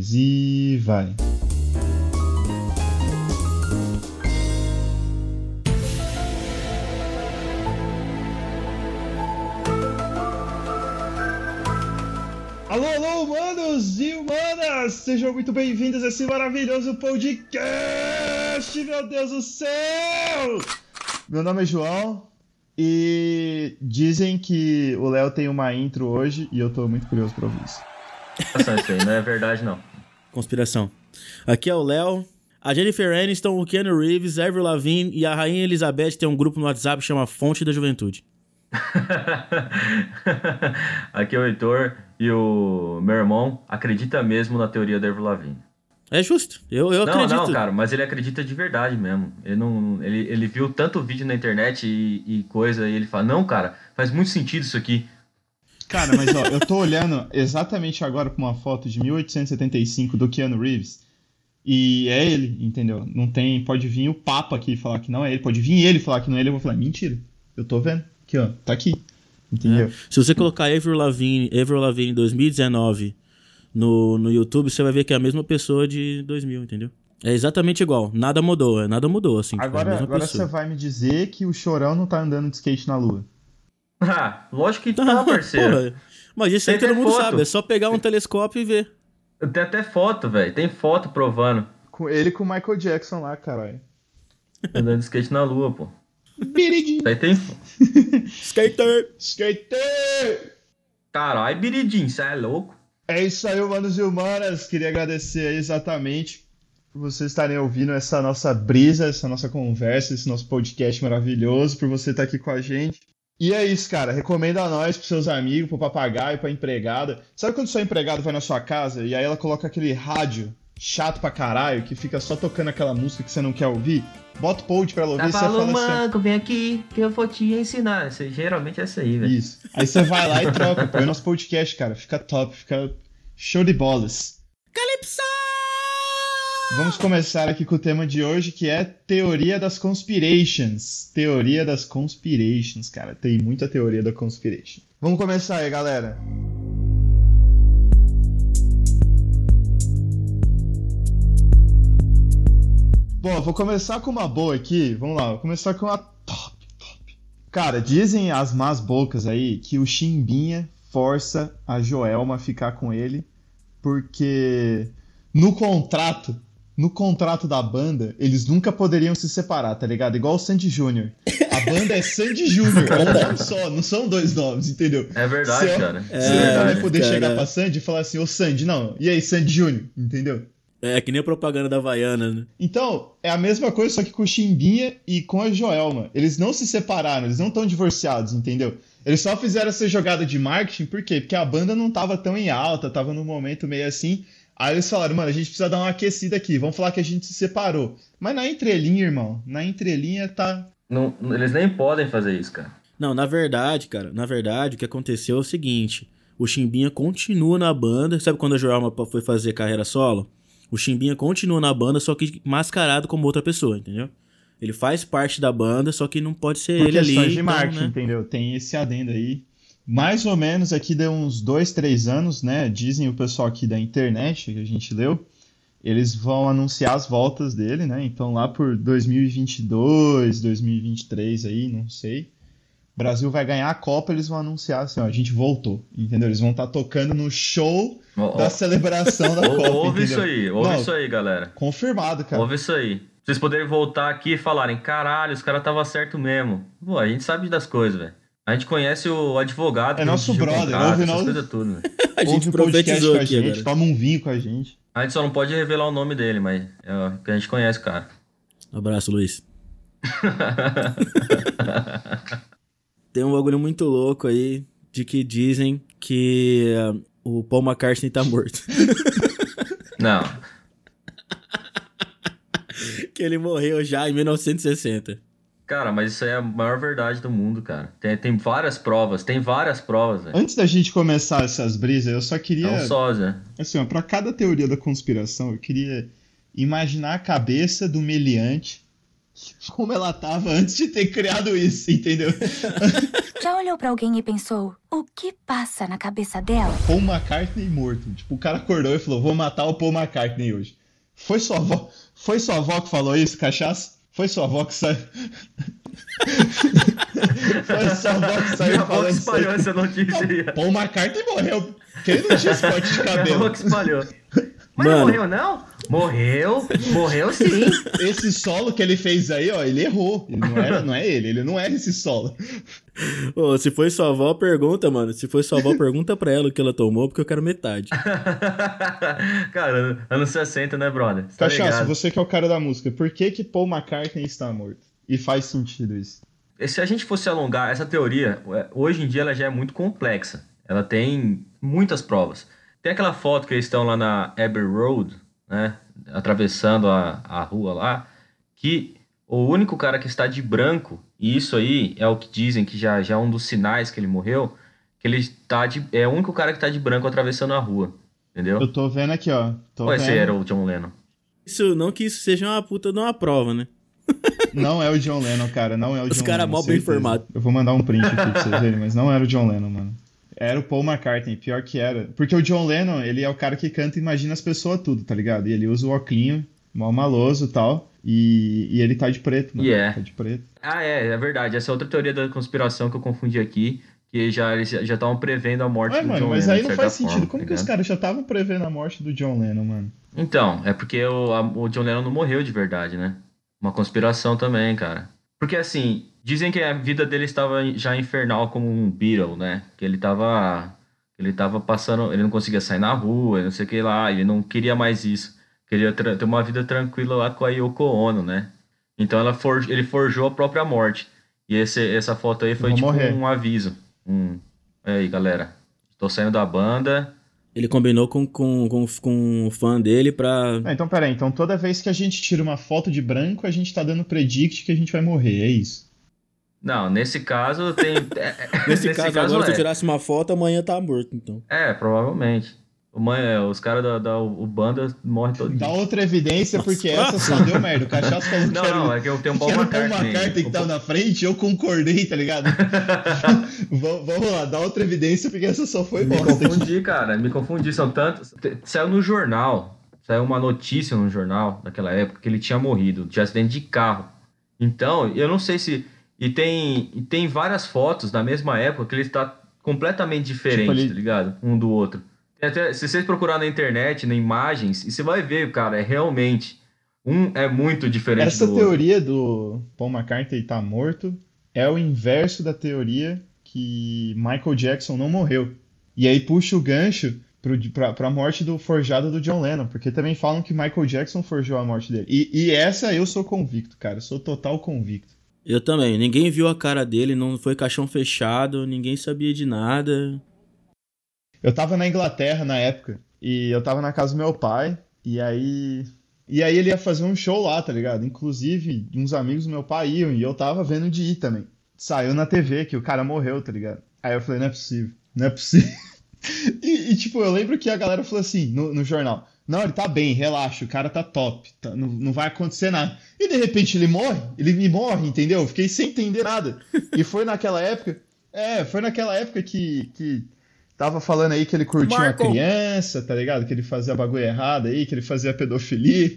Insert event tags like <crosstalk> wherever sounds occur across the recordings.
3 e vai. Alô, alô, humanos e humanas! Sejam muito bem-vindos a esse maravilhoso podcast, meu Deus do céu! Meu nome é João e dizem que o Léo tem uma intro hoje e eu tô muito curioso pra ouvir isso. Nossa, isso aí não é verdade, não. Conspiração. Aqui é o Léo. A Jennifer Aniston, o Keanu Reeves, Avril Lavigne e a Rainha Elizabeth tem um grupo no WhatsApp que chama Fonte da Juventude. <laughs> Aqui é o Heitor e o meu irmão acredita mesmo na teoria da Avril Lavigne. É justo. Eu, eu não, acredito. não, cara, mas ele acredita de verdade mesmo. Ele, não, ele, ele viu tanto vídeo na internet e, e coisa e ele fala: Não, cara, faz muito sentido isso aqui. Cara, mas ó, eu tô olhando exatamente agora pra uma foto de 1875 do Keanu Reeves. E é ele, entendeu? Não tem. Pode vir o Papa aqui falar que não é ele. Pode vir ele falar que não é ele. Eu vou falar, mentira. Eu tô vendo. Aqui, ó. Tá aqui. Entendeu? É. Se você colocar Avril Lavigne, Avril Lavigne 2019 no, no YouTube, você vai ver que é a mesma pessoa de 2000, entendeu? É exatamente igual. Nada mudou. é, Nada mudou, assim. tipo, é Agora, mesma agora pessoa. você vai me dizer que o Chorão não tá andando de skate na lua. Ah, lógico que <laughs> tá, parceiro. Porra, Mas isso aí Tem todo mundo foto. sabe. É só pegar um telescópio e ver. Tem até foto, velho. Tem foto provando. Com ele com o Michael Jackson lá, caralho. Andando de skate na lua, pô. Biridinho. Aí tem. <laughs> Skater! Skater! Caralho, Biridim, você é louco? É isso aí, humanos e humanas. Queria agradecer aí exatamente por vocês estarem ouvindo essa nossa brisa, essa nossa conversa, esse nosso podcast maravilhoso, por você estar aqui com a gente. E é isso, cara. Recomenda a nós pros seus amigos, pro papagaio, pra empregada. Sabe quando sua empregada vai na sua casa e aí ela coloca aquele rádio chato pra caralho que fica só tocando aquela música que você não quer ouvir? Bota o pod pra ela ouvir e você fala assim. manco, vem aqui que eu vou te ensinar. Isso, geralmente é isso aí, velho. Isso. Aí você vai lá e troca, põe o nosso podcast, cara. Fica top, fica show de bolas. Calypso! Vamos começar aqui com o tema de hoje, que é teoria das conspirations. Teoria das conspirations, cara. Tem muita teoria da conspiration. Vamos começar aí, galera. Bom, vou começar com uma boa aqui. Vamos lá, vou começar com uma top, top. Cara, dizem as más bocas aí que o Chimbinha força a Joelma a ficar com ele porque no contrato, no contrato da banda, eles nunca poderiam se separar, tá ligado? Igual o Sandy Júnior. A banda é Sandy Júnior, é um nome só, não são dois nomes, entendeu? É verdade, Você- cara. É, Você nunca vai poder cara. chegar pra Sandy e falar assim, ô Sandy, não, e aí, Sandy Júnior, entendeu? É que nem a propaganda da Havaiana, né? Então, é a mesma coisa, só que com o Chimbinha e com a Joelma. Eles não se separaram, eles não estão divorciados, entendeu? Eles só fizeram essa jogada de marketing, por quê? Porque a banda não tava tão em alta, tava num momento meio assim. Aí eles falaram, mano, a gente precisa dar uma aquecida aqui, vamos falar que a gente se separou. Mas na entrelinha, irmão, na entrelinha tá. Não, eles nem podem fazer isso, cara. Não, na verdade, cara, na verdade, o que aconteceu é o seguinte: o Chimbinha continua na banda. Sabe quando a Joelma foi fazer carreira solo? O Chimbinha continua na banda, só que mascarado como outra pessoa, entendeu? Ele faz parte da banda, só que não pode ser Por ele ali. questões de então, marketing, né? entendeu? Tem esse adendo aí. Mais ou menos aqui deu uns dois, três anos, né? Dizem o pessoal aqui da internet que a gente leu. Eles vão anunciar as voltas dele, né? Então lá por 2022, 2023 aí, não sei. O Brasil vai ganhar a Copa, eles vão anunciar assim, ó, a gente voltou, entendeu? Eles vão estar tocando no show ó, da celebração da <laughs> Copa, ouve entendeu? isso aí, ouve Não, isso aí, galera. Confirmado, cara. Ouve isso aí. Vocês poderem voltar aqui e falarem, caralho, os caras tava certo mesmo. Pô, a gente sabe das coisas, velho. A gente conhece o advogado. É nosso brother, contrato, ouve essas nós- coisas tudo, velho. <laughs> A Ouve gente o podcast profetizou com a aqui gente, agora. toma um vinho com a gente. A gente só não pode revelar o nome dele, mas é o que a gente conhece, o cara. Abraço, Luiz. <laughs> Tem um bagulho muito louco aí de que dizem que ah, o Paul McCartney tá morto. <laughs> Não. que ele morreu já em 1960. Cara, mas isso aí é a maior verdade do mundo, cara. Tem, tem várias provas, tem várias provas, velho. Antes da gente começar essas brisas, eu só queria. É um sósia. Assim, ó, pra cada teoria da conspiração, eu queria imaginar a cabeça do meliante <laughs> como ela tava antes de ter criado isso, entendeu? <laughs> Já olhou pra alguém e pensou, o que passa na cabeça dela? Paul McCartney morto. Tipo, o cara acordou e falou: vou matar o Paul McCartney hoje. Foi sua avó, foi sua avó que falou isso, cachaça? Foi sua avó que saiu. <laughs> foi sua avó que saiu Minha avó que espalhou essa notícia aí. Paul McCartney morreu. Porque ele não tinha esse corte de Minha avó cabelo. que espalhou. Mas não Mano. morreu, não? Morreu, morreu sim. Esse solo que ele fez aí, ó, ele errou. Ele não, era, não é ele, ele não era esse solo. Ô, se foi sua avó, pergunta, mano. Se foi sua avó, pergunta pra ela o que ela tomou, porque eu quero metade. <laughs> Cara, anos 60, né, brother? Você Tá Cachaça, ligado? você que é o cara da música, por que que Paul McCartney está morto? E faz sentido isso. Se a gente fosse alongar essa teoria, é, hoje em dia ela já é muito complexa. Ela tem muitas provas. Tem aquela foto que eles estão lá na Abbey Road, né? Atravessando a, a rua lá, que o único cara que está de branco, e isso aí é o que dizem que já, já é um dos sinais que ele morreu, que ele está de. É o único cara que está de branco atravessando a rua. Entendeu? Eu tô vendo aqui, ó. Tô Ou esse era o John Lennon? Isso, não que isso seja uma puta de uma prova, né? <laughs> Não é o John Lennon, cara. Não é o Os John cara Lennon. mal bem certeza. informado. Eu vou mandar um print aqui pra vocês verem, mas não era o John Lennon, mano. Era o Paul McCartney, pior que era. Porque o John Lennon, ele é o cara que canta e imagina as pessoas tudo, tá ligado? E ele usa o óculinho, mal maloso e tal. E, e ele tá de preto, mano. É. Tá de preto. Ah, é, é verdade. Essa é outra teoria da conspiração que eu confundi aqui, que já eles já estavam prevendo a morte Ué, do mano, John mas Lennon. aí de não faz sentido. forma, Como tá que os caras já estavam prevendo a morte do John Lennon, mano? Então, é porque o, a- o John Lennon não morreu de verdade, né? Uma conspiração também, cara. Porque assim, dizem que a vida dele estava já infernal como um Beatle, né? Que ele tava. Ele tava passando. Ele não conseguia sair na rua, não sei o que lá. Ele não queria mais isso. Queria ter uma vida tranquila lá com a Yoko Ono, né? Então ela for, ele forjou a própria morte. E esse, essa foto aí foi tipo morrer. um aviso. Um, "E aí, galera. Tô saindo da banda. Ele combinou com, com, com, com um fã dele pra. Ah, então peraí, então toda vez que a gente tira uma foto de branco, a gente tá dando predict que a gente vai morrer, é isso? Não, nesse caso tem. <laughs> é- é- Nesse, caso, agora, se eu é. tirasse uma foto, amanhã tá morto, então. É, provavelmente. É, os caras da, da o banda morrem todo Dá dia. outra evidência, Nossa. porque essa só deu merda. O Cachaça falou que Não, era, não, é que eu tenho um que Paul Paul McCartney. McCartney que O tava na frente, eu concordei, tá ligado? <laughs> vamos, lá, dá outra evidência, porque essa só foi Me bosta. confundi, cara, me confundi. São tantos. Saiu no jornal, saiu uma notícia no jornal daquela época que ele tinha morrido de acidente de carro. Então, eu não sei se. E tem, e tem várias fotos da mesma época que ele está completamente diferente, Tipo, ele- tá ligado? Um do outro. Até- se vocês procurar na internet, na imagens, e você vai ver, cara, é realmente. Um é muito diferente Essa do outro. teoria do Paul McCartney tá morto é o inverso da teoria que Michael Jackson não morreu. E aí puxa o gancho pra, pra morte do forjado do John Lennon, porque também falam que Michael Jackson forjou a morte dele. E, e essa eu sou convicto, cara, eu sou total convicto. Eu também. Ninguém viu a cara dele, não foi caixão fechado, ninguém sabia de nada. Eu tava na Inglaterra na época, e eu tava na casa do meu pai, e aí. E aí ele ia fazer um show lá, tá ligado? Inclusive, uns amigos do meu pai iam, e eu tava vendo de ir também. Saiu na TV que o cara morreu, tá ligado? Aí eu falei, não é possível, não é possível. <laughs> E, e, tipo, eu lembro que a galera falou assim, no, no jornal, não, ele tá bem, relaxa, o cara tá top, tá- não, não vai acontecer nada. E de repente ele morre, ele me morre, entendeu? Eu Fiquei sem entender nada. E foi naquela época, é, foi naquela época que, que tava falando aí que ele curtia Marco. uma criança, tá ligado? Que ele fazia bagulho errado aí, que ele fazia pedofilia. <laughs>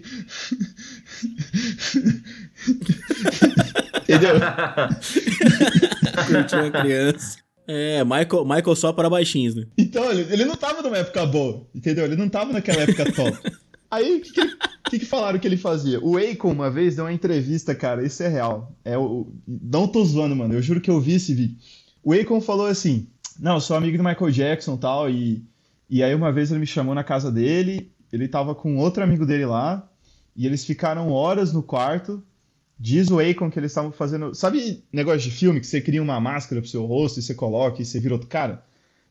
Entendeu? <laughs> Curtiu uma criança. É, Michael, Michael só para baixinhos, né? Então, ele, ele não tava numa época boa, entendeu? Ele não tava naquela época top. <laughs> Aí, o que, que, que que falaram que ele fazia? O Akon uma vez deu uma entrevista, cara, isso é real. É o, não tô zoando, mano, eu juro que eu vi esse vídeo. O Akon falou assim, não, eu sou amigo do Michael Jackson e tal, e, e aí uma vez ele me chamou na casa dele, ele tava com outro amigo dele lá, e eles ficaram horas no quarto, Diz o Akon que eles estavam fazendo. Sabe negócio de filme que você cria uma máscara pro seu rosto e você coloca e você vira outro cara?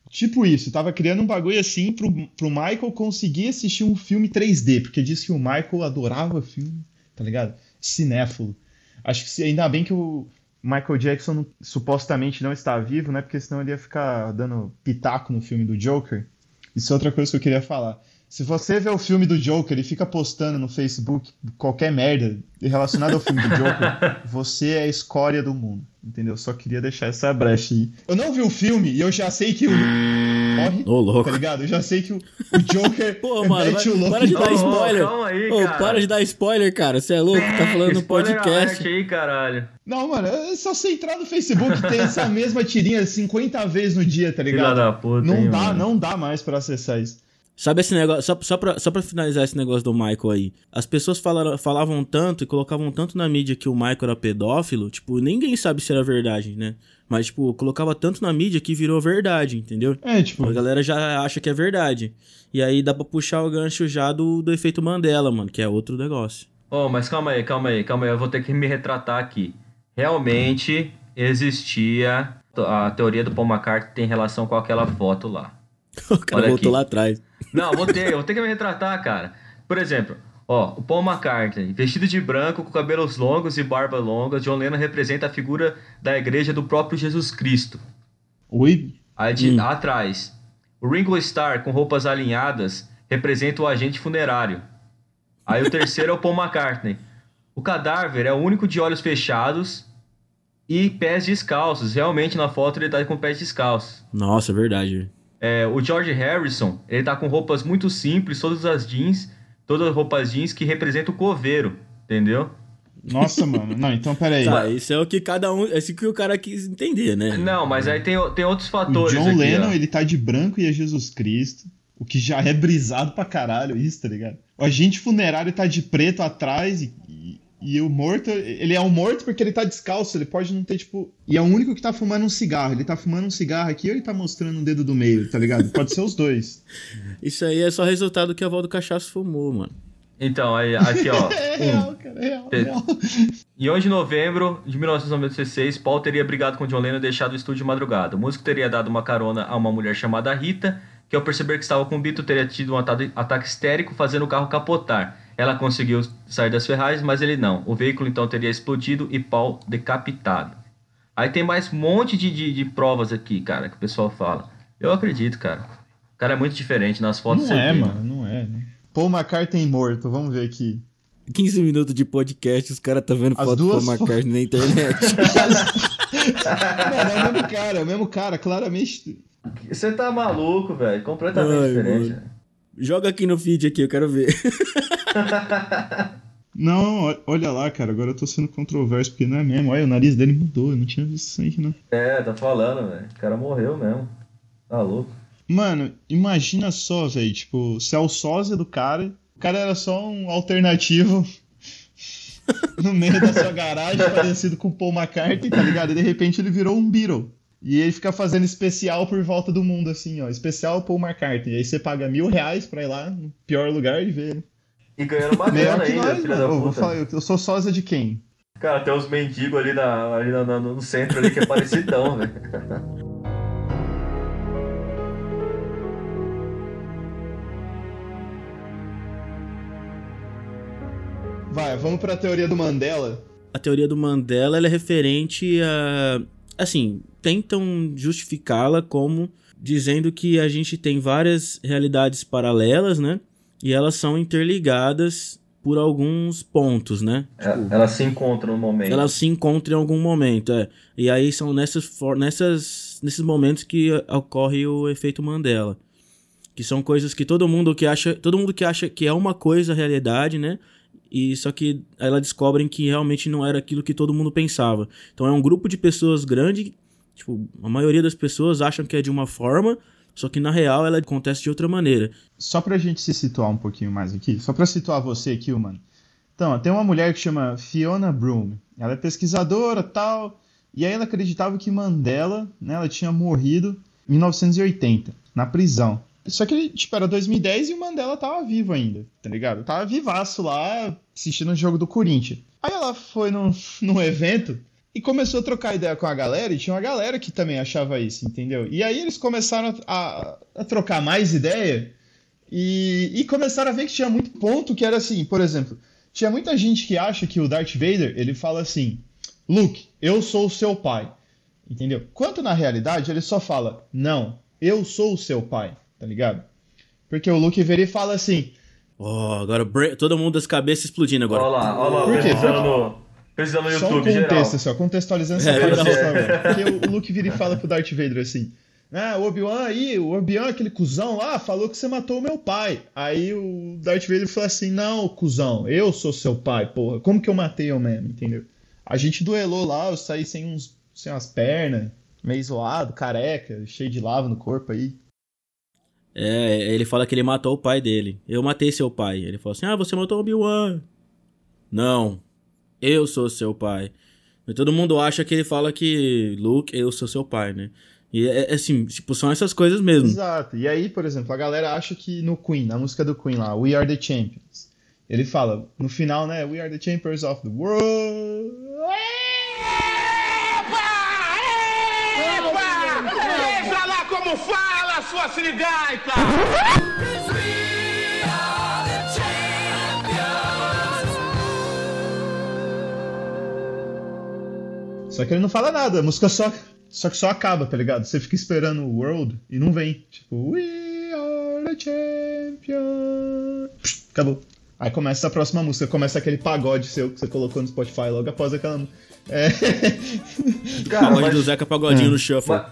Tipo isso, tava criando um bagulho assim pro, pro Michael conseguir assistir um filme 3D, porque diz que o Michael adorava filme, tá ligado? Cinéfilo. Acho que ainda bem que o Michael Jackson supostamente não está vivo, né? Porque senão ele ia ficar dando pitaco no filme do Joker. Isso é outra coisa que eu queria falar. Se você vê o filme do Joker e fica postando no Facebook qualquer merda relacionada ao filme do Joker, <laughs> você é a escória do mundo. Entendeu? Só queria deixar essa brecha aí. Eu não vi o filme e eu já sei que o. Morre. Ô, louco. Tá ligado? Eu já sei que o, o Joker. <laughs> Pô, mano, mete o louco para de dar spoiler. calma aí, cara. para de dar spoiler, cara. Você é louco, tá falando no podcast. aí, caralho. Não, mano, é só você entrar no Facebook tem <laughs> essa mesma tirinha 50 vezes no dia, tá Filha ligado? da puta, Não hein, dá, mano. não dá mais pra acessar isso. Sabe esse negócio, só, só, pra, só pra finalizar esse negócio do Michael aí. As pessoas falaram, falavam tanto e colocavam tanto na mídia que o Michael era pedófilo, tipo, ninguém sabe se era verdade, né? Mas, tipo, colocava tanto na mídia que virou verdade, entendeu? É, tipo, A galera já acha que é verdade. E aí dá pra puxar o gancho já do, do efeito Mandela, mano, que é outro negócio. Oh, mas calma aí, calma aí, calma aí. Eu vou ter que me retratar aqui. Realmente existia a teoria do Paul McCartney tem relação com aquela foto lá. <laughs> O cara Olha voltou aqui. lá atrás. Não, vou ter, vou ter que me retratar, cara. Por exemplo, ó, o Paul McCartney, vestido de branco, com cabelos longos e barba longa, John Lennon representa a figura da igreja do próprio Jesus Cristo. oi? Aí de, Hum. atrás, o Ringo Starr com roupas alinhadas representa o agente funerário. Aí o terceiro é o Paul McCartney. O cadáver é o único de olhos fechados e pés descalços. Realmente na foto ele tá com pés descalços. Nossa, é verdade. É, o George Harrison, ele tá com roupas muito simples, todas as jeans, todas as roupas jeans que representam o coveiro, entendeu? Nossa, mano. Não, então peraí. Tá, isso é o que cada um. É isso que o cara quis entender, né? Não, mas aí tem, tem outros O fatores John aqui, Lennon, ó. ele tá de branco e é Jesus Cristo. O que já é <laughs> brisado pra caralho isso, tá ligado? O agente funerário tá de preto atrás e, e, e o morto, ele é um morto porque ele tá descalço, ele pode não ter, tipo... E é o único que tá fumando um cigarro. Ele tá fumando um cigarro aqui ou ele tá mostrando o dedo do meio, tá ligado? Pode ser os dois. <laughs> Isso aí é só resultado que a avó do cachaço fumou, mano. Então, aí, aqui ó. <laughs> É real, cara, é real, é real. Em 11 de novembro de 1996, Paul teria brigado com John Lennon e deixado o estúdio de madrugada. O músico teria dado uma carona a uma mulher chamada Rita, que ao perceber que estava com o Beatle teria tido um ata- ataque histérico, fazendo o carro capotar. Ela conseguiu sair das ferragens, mas ele não. O veículo então teria explodido e Paul decapitado. Aí tem mais um monte de, de, de provas aqui, cara, que o pessoal fala. Eu acredito, cara. O cara é muito diferente nas fotos. Não é, vê, mano, não é. Né? Paul McCartney morto, vamos ver aqui. 15 minutos de podcast, os caras tá vendo As foto do Paul McCartney na internet. <laughs> Mano, é o mesmo cara, é o mesmo cara, claramente. Você tá maluco, velho. Completamente Ai, diferente. mano. Joga aqui no feed aqui, eu quero ver. <laughs> Não, olha lá, cara, agora eu tô sendo controverso, porque não é mesmo. Olha, o nariz dele mudou, eu não tinha visto isso aí, não. É, tá falando, velho. O cara morreu mesmo. Tá louco. Mano, imagina só, velho, tipo, se é o sósia do cara, o cara era só um alternativo <laughs> no meio da sua garagem, <laughs> parecido com o Paul McCartney, tá ligado? E de repente ele virou um Beatle. E ele fica fazendo especial por volta do mundo, assim, ó. Especial Paul McCartney. Aí você paga mil reais pra ir lá, no pior lugar, e ver. né? E ganhando uma Melhor grana que ainda, nós, filha da Eu, vou puta. falar, eu eu sou sósia de quem? Cara, tem uns mendigos ali, na, ali na- no centro ali que é parecidão, velho. Vai, vamos pra teoria do Mandela. A teoria do Mandela ela é referente a. Assim, tentam justificá-la como dizendo que a gente tem várias realidades paralelas, né? E elas são interligadas por alguns pontos, né? É, Elas se encontram no momento. Elas se encontram em algum momento, é. E aí são nessas, nessas, nesses momentos que ocorre o efeito Mandela. Que são coisas que todo mundo que acha, todo mundo que acha que é uma coisa a realidade, né? E só que aí elas descobrem que realmente não era aquilo que todo mundo pensava. Então é um grupo de pessoas grande, tipo, a maioria das pessoas acham que é de uma forma, só que na real ela acontece de outra maneira. Só pra gente se situar um pouquinho mais aqui, só pra situar você aqui, mano. Então, tem uma mulher que chama Fiona Broom. Ela é pesquisadora tal. E aí ela acreditava que Mandela, né, ela tinha morrido em 1980, na prisão. Só que, tipo, era 2010 e o Mandela tava vivo ainda, tá ligado? Tava vivaço lá, assistindo o jogo do Corinthians. Aí ela foi num, <laughs> num evento e começou a trocar ideia com a galera, e tinha uma galera que também achava isso, entendeu? E aí eles começaram a- a trocar mais ideia e, e começaram a ver que tinha muito ponto que era assim, por exemplo, tinha muita gente que acha que o Darth Vader, ele fala assim, Luke, eu sou o seu pai, entendeu? Quanto na realidade ele só fala, não, eu sou o seu pai, tá ligado? Porque o Luke vira e fala assim: Ó, agora todo mundo das cabeças explodindo agora. Olha lá, olha lá, Por quê? pesquisando no, no Só um YouTube, contexto, geral. assim, ó, contextualizando essa É, parte história. Porque o Luke vira e fala pro Darth Vader assim: Ah, o Obi-Wan aí, o Obi-Wan, aquele cuzão lá, falou que você matou o meu pai. Aí o Darth Vader falou assim: Não, cuzão, eu sou seu pai, porra. Como que eu matei eu mesmo, entendeu? A gente duelou lá, eu saí sem, uns, sem umas pernas, meio zoado, careca, cheio de lava no corpo aí. É, ele fala que ele matou o pai dele. Eu matei seu pai. Ele falou assim: Ah, você matou Obi-Wan. Não, eu sou seu pai. E todo mundo acha que ele fala que Luke, eu sou seu pai, né? E é é assim, tipo, são essas coisas mesmo. Exato. E aí, por exemplo, a galera acha que no Queen, na música do Queen lá, We Are the Champions, ele fala, no final, né, We Are the Champions of the World. Veja lá como fala, sua sirigaita! Só que ele não fala nada, a música só, só que só acaba, tá ligado? Você fica esperando o World e não vem. Tipo, We Are the Champions. Psh, Acabou. Aí começa a próxima música, começa aquele pagode seu que você colocou no Spotify logo após aquela. É. Cara, Pagode mas- do Zeca Pagodinho É. no shuffle. Mas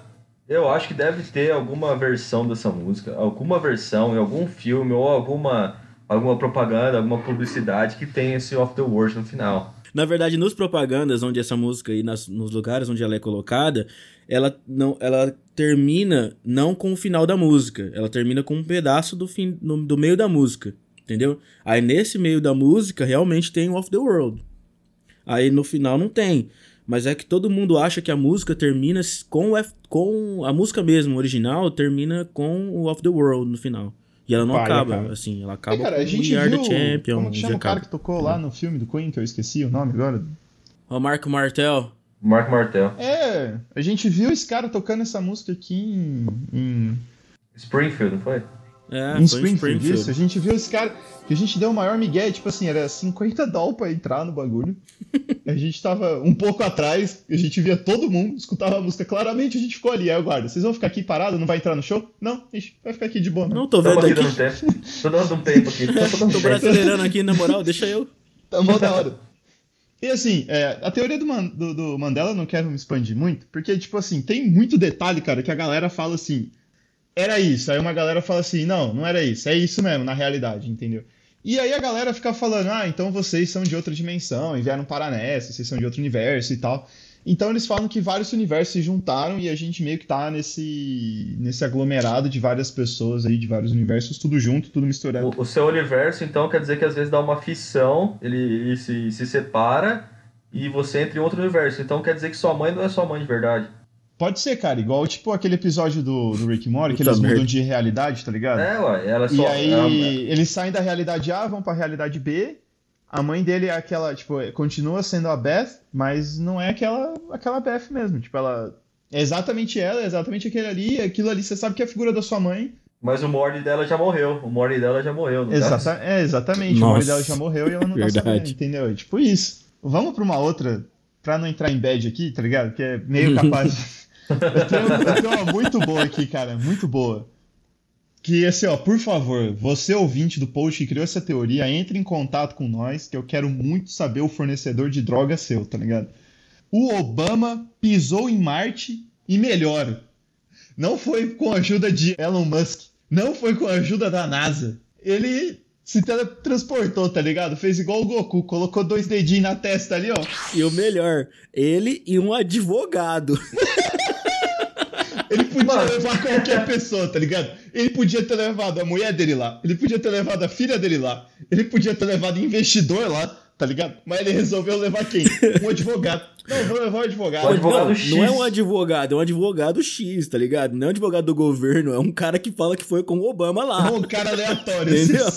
eu acho que deve ter alguma versão dessa música, alguma versão em algum filme ou alguma, alguma propaganda, alguma publicidade que tenha esse Off the World no final. Na verdade, nos propagandas onde essa música aí, nas- nos lugares onde ela é colocada, ela não, ela termina não com o final da música, ela termina com um pedaço do fim, no- do meio da música, entendeu? Aí nesse meio da música realmente tem o Off the World. Aí no final não tem, mas é que todo mundo acha que a música termina com o F- com a música mesmo original termina com o Off the World no final. E ela não Palha, acaba, cara. assim, ela E, acaba cara, a com gente We Are viu. the Champion. Como que chama o cara acaba. que tocou lá no filme do Queen, que eu esqueci o nome agora? O Marco Martel. Mark Martel. É, a gente viu esse cara tocando essa música aqui em, em, Springfield, não foi? É, em Springfield, Springfield. isso. A gente viu esse cara, que a gente deu o maior migué, tipo assim, era 50 doll pra entrar no bagulho. <laughs> a gente tava um pouco atrás, a gente via todo mundo, escutava a música claramente, a gente ficou ali. Aí o guarda, vocês vão ficar aqui parado, não vai entrar no show? Não, ixi, vai ficar aqui de boa, Não, tô Estamos vendo aqui aqui. tempo. Tô dando um tempo aqui. <laughs> Tô Tô brasileirando aqui, na moral, deixa eu. Tá mó da hora. E assim, é, a teoria do, Man- do- do Mandela eu não quero me expandir muito, porque, tipo assim, tem muito detalhe, cara, que a galera fala assim, era isso. Aí uma galera fala assim, não, não era isso, é isso mesmo, na realidade, entendeu? E aí a galera fica falando, ah, então vocês são de outra dimensão, e vieram parar nessa, vocês são de outro universo e tal. Então eles falam que vários universos se juntaram e a gente meio que tá nesse, nesse aglomerado de várias pessoas aí, de vários universos, tudo junto, tudo misturado. O, o seu universo, então, quer dizer que às vezes dá uma fissão, ele, ele se, se separa e você entra em outro universo. Então quer dizer que sua mãe não é sua mãe de verdade. Pode ser, cara, igual tipo aquele episódio do, do Rick Morty, que eles mudam merda. de realidade, tá ligado? É, ué, ela é E só. aí ela- eles saem da realidade A, vão pra realidade B. A mãe dele é aquela, tipo, continua sendo a Beth, mas não é aquela, aquela Beth mesmo. Tipo, ela é exatamente ela, é exatamente aquele ali, aquilo ali, você sabe que é a figura da sua mãe. Mas o Morty dela já morreu. O Morty dela já morreu, caso. Exata, é, exatamente. O Nossa. marido dela já morreu e ela não tá sabendo, entendeu? É tipo isso. Vamos pra uma outra, pra não entrar em bad aqui, tá ligado? Que é meio capaz. <laughs> tenho uma muito boa aqui, cara, muito boa. Que assim, ó, por favor, você ouvinte do post que criou essa teoria, entre em contato com nós, que eu quero muito saber o fornecedor de droga seu, tá ligado? O Obama pisou em Marte e melhor. Não foi com a ajuda de Elon Musk, não foi com a ajuda da NASA. Ele se teletransportou, tá ligado? Fez igual o Goku, colocou dois dedinhos na testa ali, ó. E o melhor, ele e um advogado. <laughs> Ele podia levar qualquer pessoa, tá ligado? Ele podia ter levado a mulher dele lá, ele podia ter levado a filha dele lá, ele podia ter levado investidor lá, tá ligado? Mas ele resolveu levar quem? Um advogado. Não, vou levar um advogado. O advogado não, X. não é um advogado, é um advogado X, tá ligado? Não é um advogado do governo, é um cara que fala que foi com o Obama lá. É um cara aleatório. Entendeu?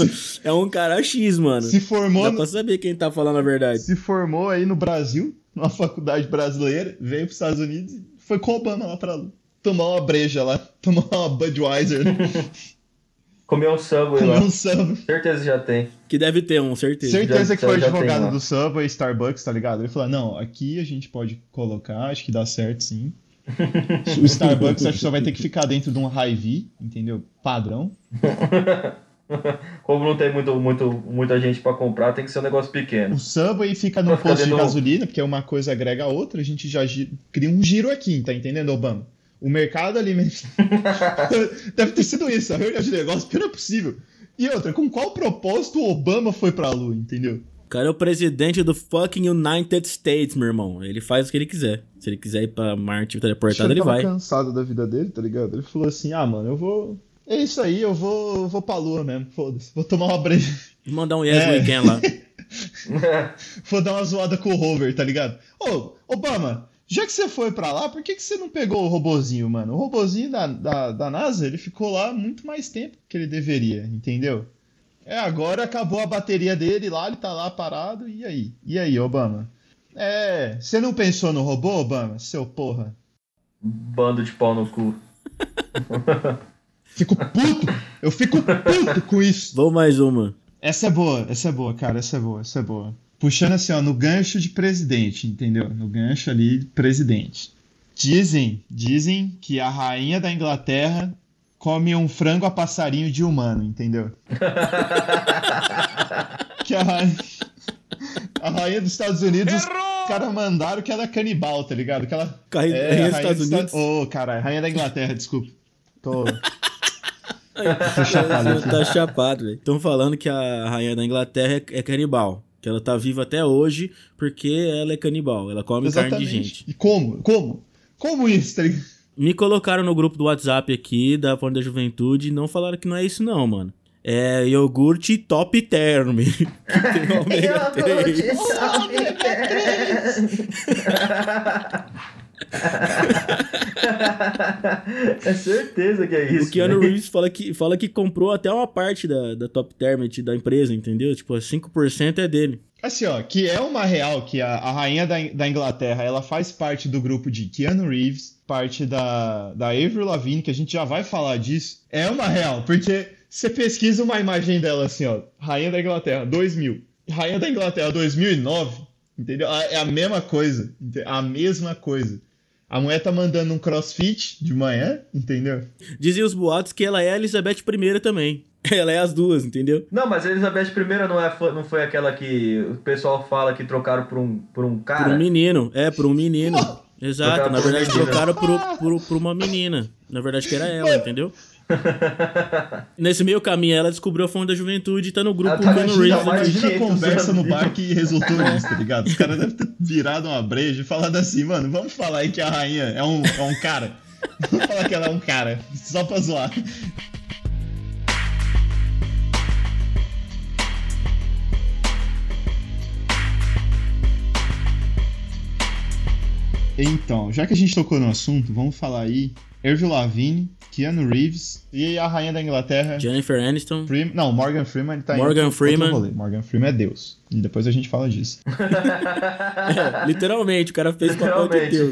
É um cara X, mano. se formou, Dá pra saber quem tá falando a verdade. se formou aí no Brasil, numa faculdade brasileira, veio pros Estados Unidos e foi com o Obama lá pra tomar uma breja lá, <laughs> tomar uma Budweiser? <laughs> Comeu um Subway comer lá. um Subway. Certeza que já tem. Que deve ter um, certeza. Certeza Já- que foi advogado do Subway, Starbucks, tá ligado? Ele falou, não, aqui a gente pode colocar, acho que dá certo sim. <laughs> O Starbucks acho que só vai ter que ficar dentro de um Hy-Vee, entendeu? Padrão. Como não tem muito, muito, muita gente pra comprar, tem que ser um negócio pequeno. O Subway fica no posto de gasolina, porque uma coisa agrega a outra, a gente já gi- cria um giro aqui, tá entendendo, Obama? O mercado alimentar. <laughs> Deve ter sido isso, a reunião de negócio, porque não é possível. E outra, com qual propósito o Obama foi pra Lua, entendeu? O cara é o presidente do fucking United States, meu irmão. Ele faz o que ele quiser. Se ele quiser ir pra Marte teleportado, ele tava vai. cansado da vida dele, tá ligado? Ele falou assim: ah, mano, eu vou. É isso aí, eu vou, eu vou pra Lua mesmo, foda-se. Vou tomar uma breja. Vou mandar um Yes É. Weekend lá. <laughs> Vou dar uma zoada com o Rover, tá ligado? Ô, Obama, já que você foi pra lá, por que, que você não pegou o robozinho, mano? O robozinho da, da, da NASA, ele ficou lá muito mais tempo que ele deveria, entendeu? É, agora acabou a bateria dele lá, ele tá lá parado, e aí? E aí, Obama? É, você não pensou no robô, Obama? Seu porra. Bando de pau no cu. <laughs> Fico puto! Eu fico puto com isso! Vou mais uma. Essa é boa, essa é boa, cara, essa é boa, essa é boa. Puxando assim, ó, no gancho de presidente, entendeu? No gancho ali de presidente. Dizem, dizem que a rainha da Inglaterra come um frango a passarinho de humano, entendeu? <laughs> que a rainha, a rainha dos Estados Unidos, os caras mandaram que ela é canibal, tá ligado? Que ela é, rainha a dos Estados Esta- Unidos. Ô, caralho, rainha da Inglaterra, desculpa. Tô. <laughs> Tô chapado aqui. tá chapado, velho. Estão falando que a rainha da Inglaterra é, é canibal. Que ela tá viva até hoje porque ela é canibal. Ela come carne de gente. E como? Como? Como isso, tá ligado? Me colocaram no grupo do WhatsApp aqui da Fonte da Juventude e não falaram que não é isso não, mano. É iogurte top term. que <laughs> tem ômega 3. <laughs> é certeza que é isso. O Keanu né? Reeves fala que, fala que comprou até uma parte da, da Top Term da empresa, entendeu? Tipo, 5% é dele. Assim, ó, que é uma real que a, a rainha da, da Inglaterra, ela faz parte do grupo de Keanu Reeves, parte da, da Avril Lavigne, que a gente já vai falar disso. É uma real, porque você pesquisa uma imagem dela assim, ó, rainha da Inglaterra, 2000. Rainha da Inglaterra, 2009, entendeu? A- É a mesma coisa, a mesma coisa. A mulher tá mandando um crossfit de manhã, entendeu? Dizem os boatos que ela é a Elizabeth I também. <laughs> Ela é as duas, entendeu? Não, mas a Elizabeth I não, é, não foi aquela que o pessoal fala que trocaram por um, por um Por cara? um menino. É, por um menino. Exato, Trocaram na por verdade trocaram por, por, por uma menina. Na verdade que era ela, entendeu? <laughs> Nesse meio caminho ela descobriu a fonte da juventude e tá no grupo Ah, tá, Keanu imagina, a 500 conversa no anos. bar que resultou <laughs> nisso, tá ligado? Os caras devem ter virado uma breja e falado assim, mano, vamos falar aí que a rainha é um, é um cara. <laughs> Vamos falar que ela é um cara, só pra zoar. Então, já que a gente tocou no assunto, vamos falar aí Avril Lavigne, Keanu Reeves e a rainha da Inglaterra, Jennifer Aniston. Freeman, não, Morgan Freeman tá Morgan em Freeman. rolê. Morgan Freeman é Deus. E depois a gente fala disso. <laughs> É, literalmente, o cara fez o papel de. Deus.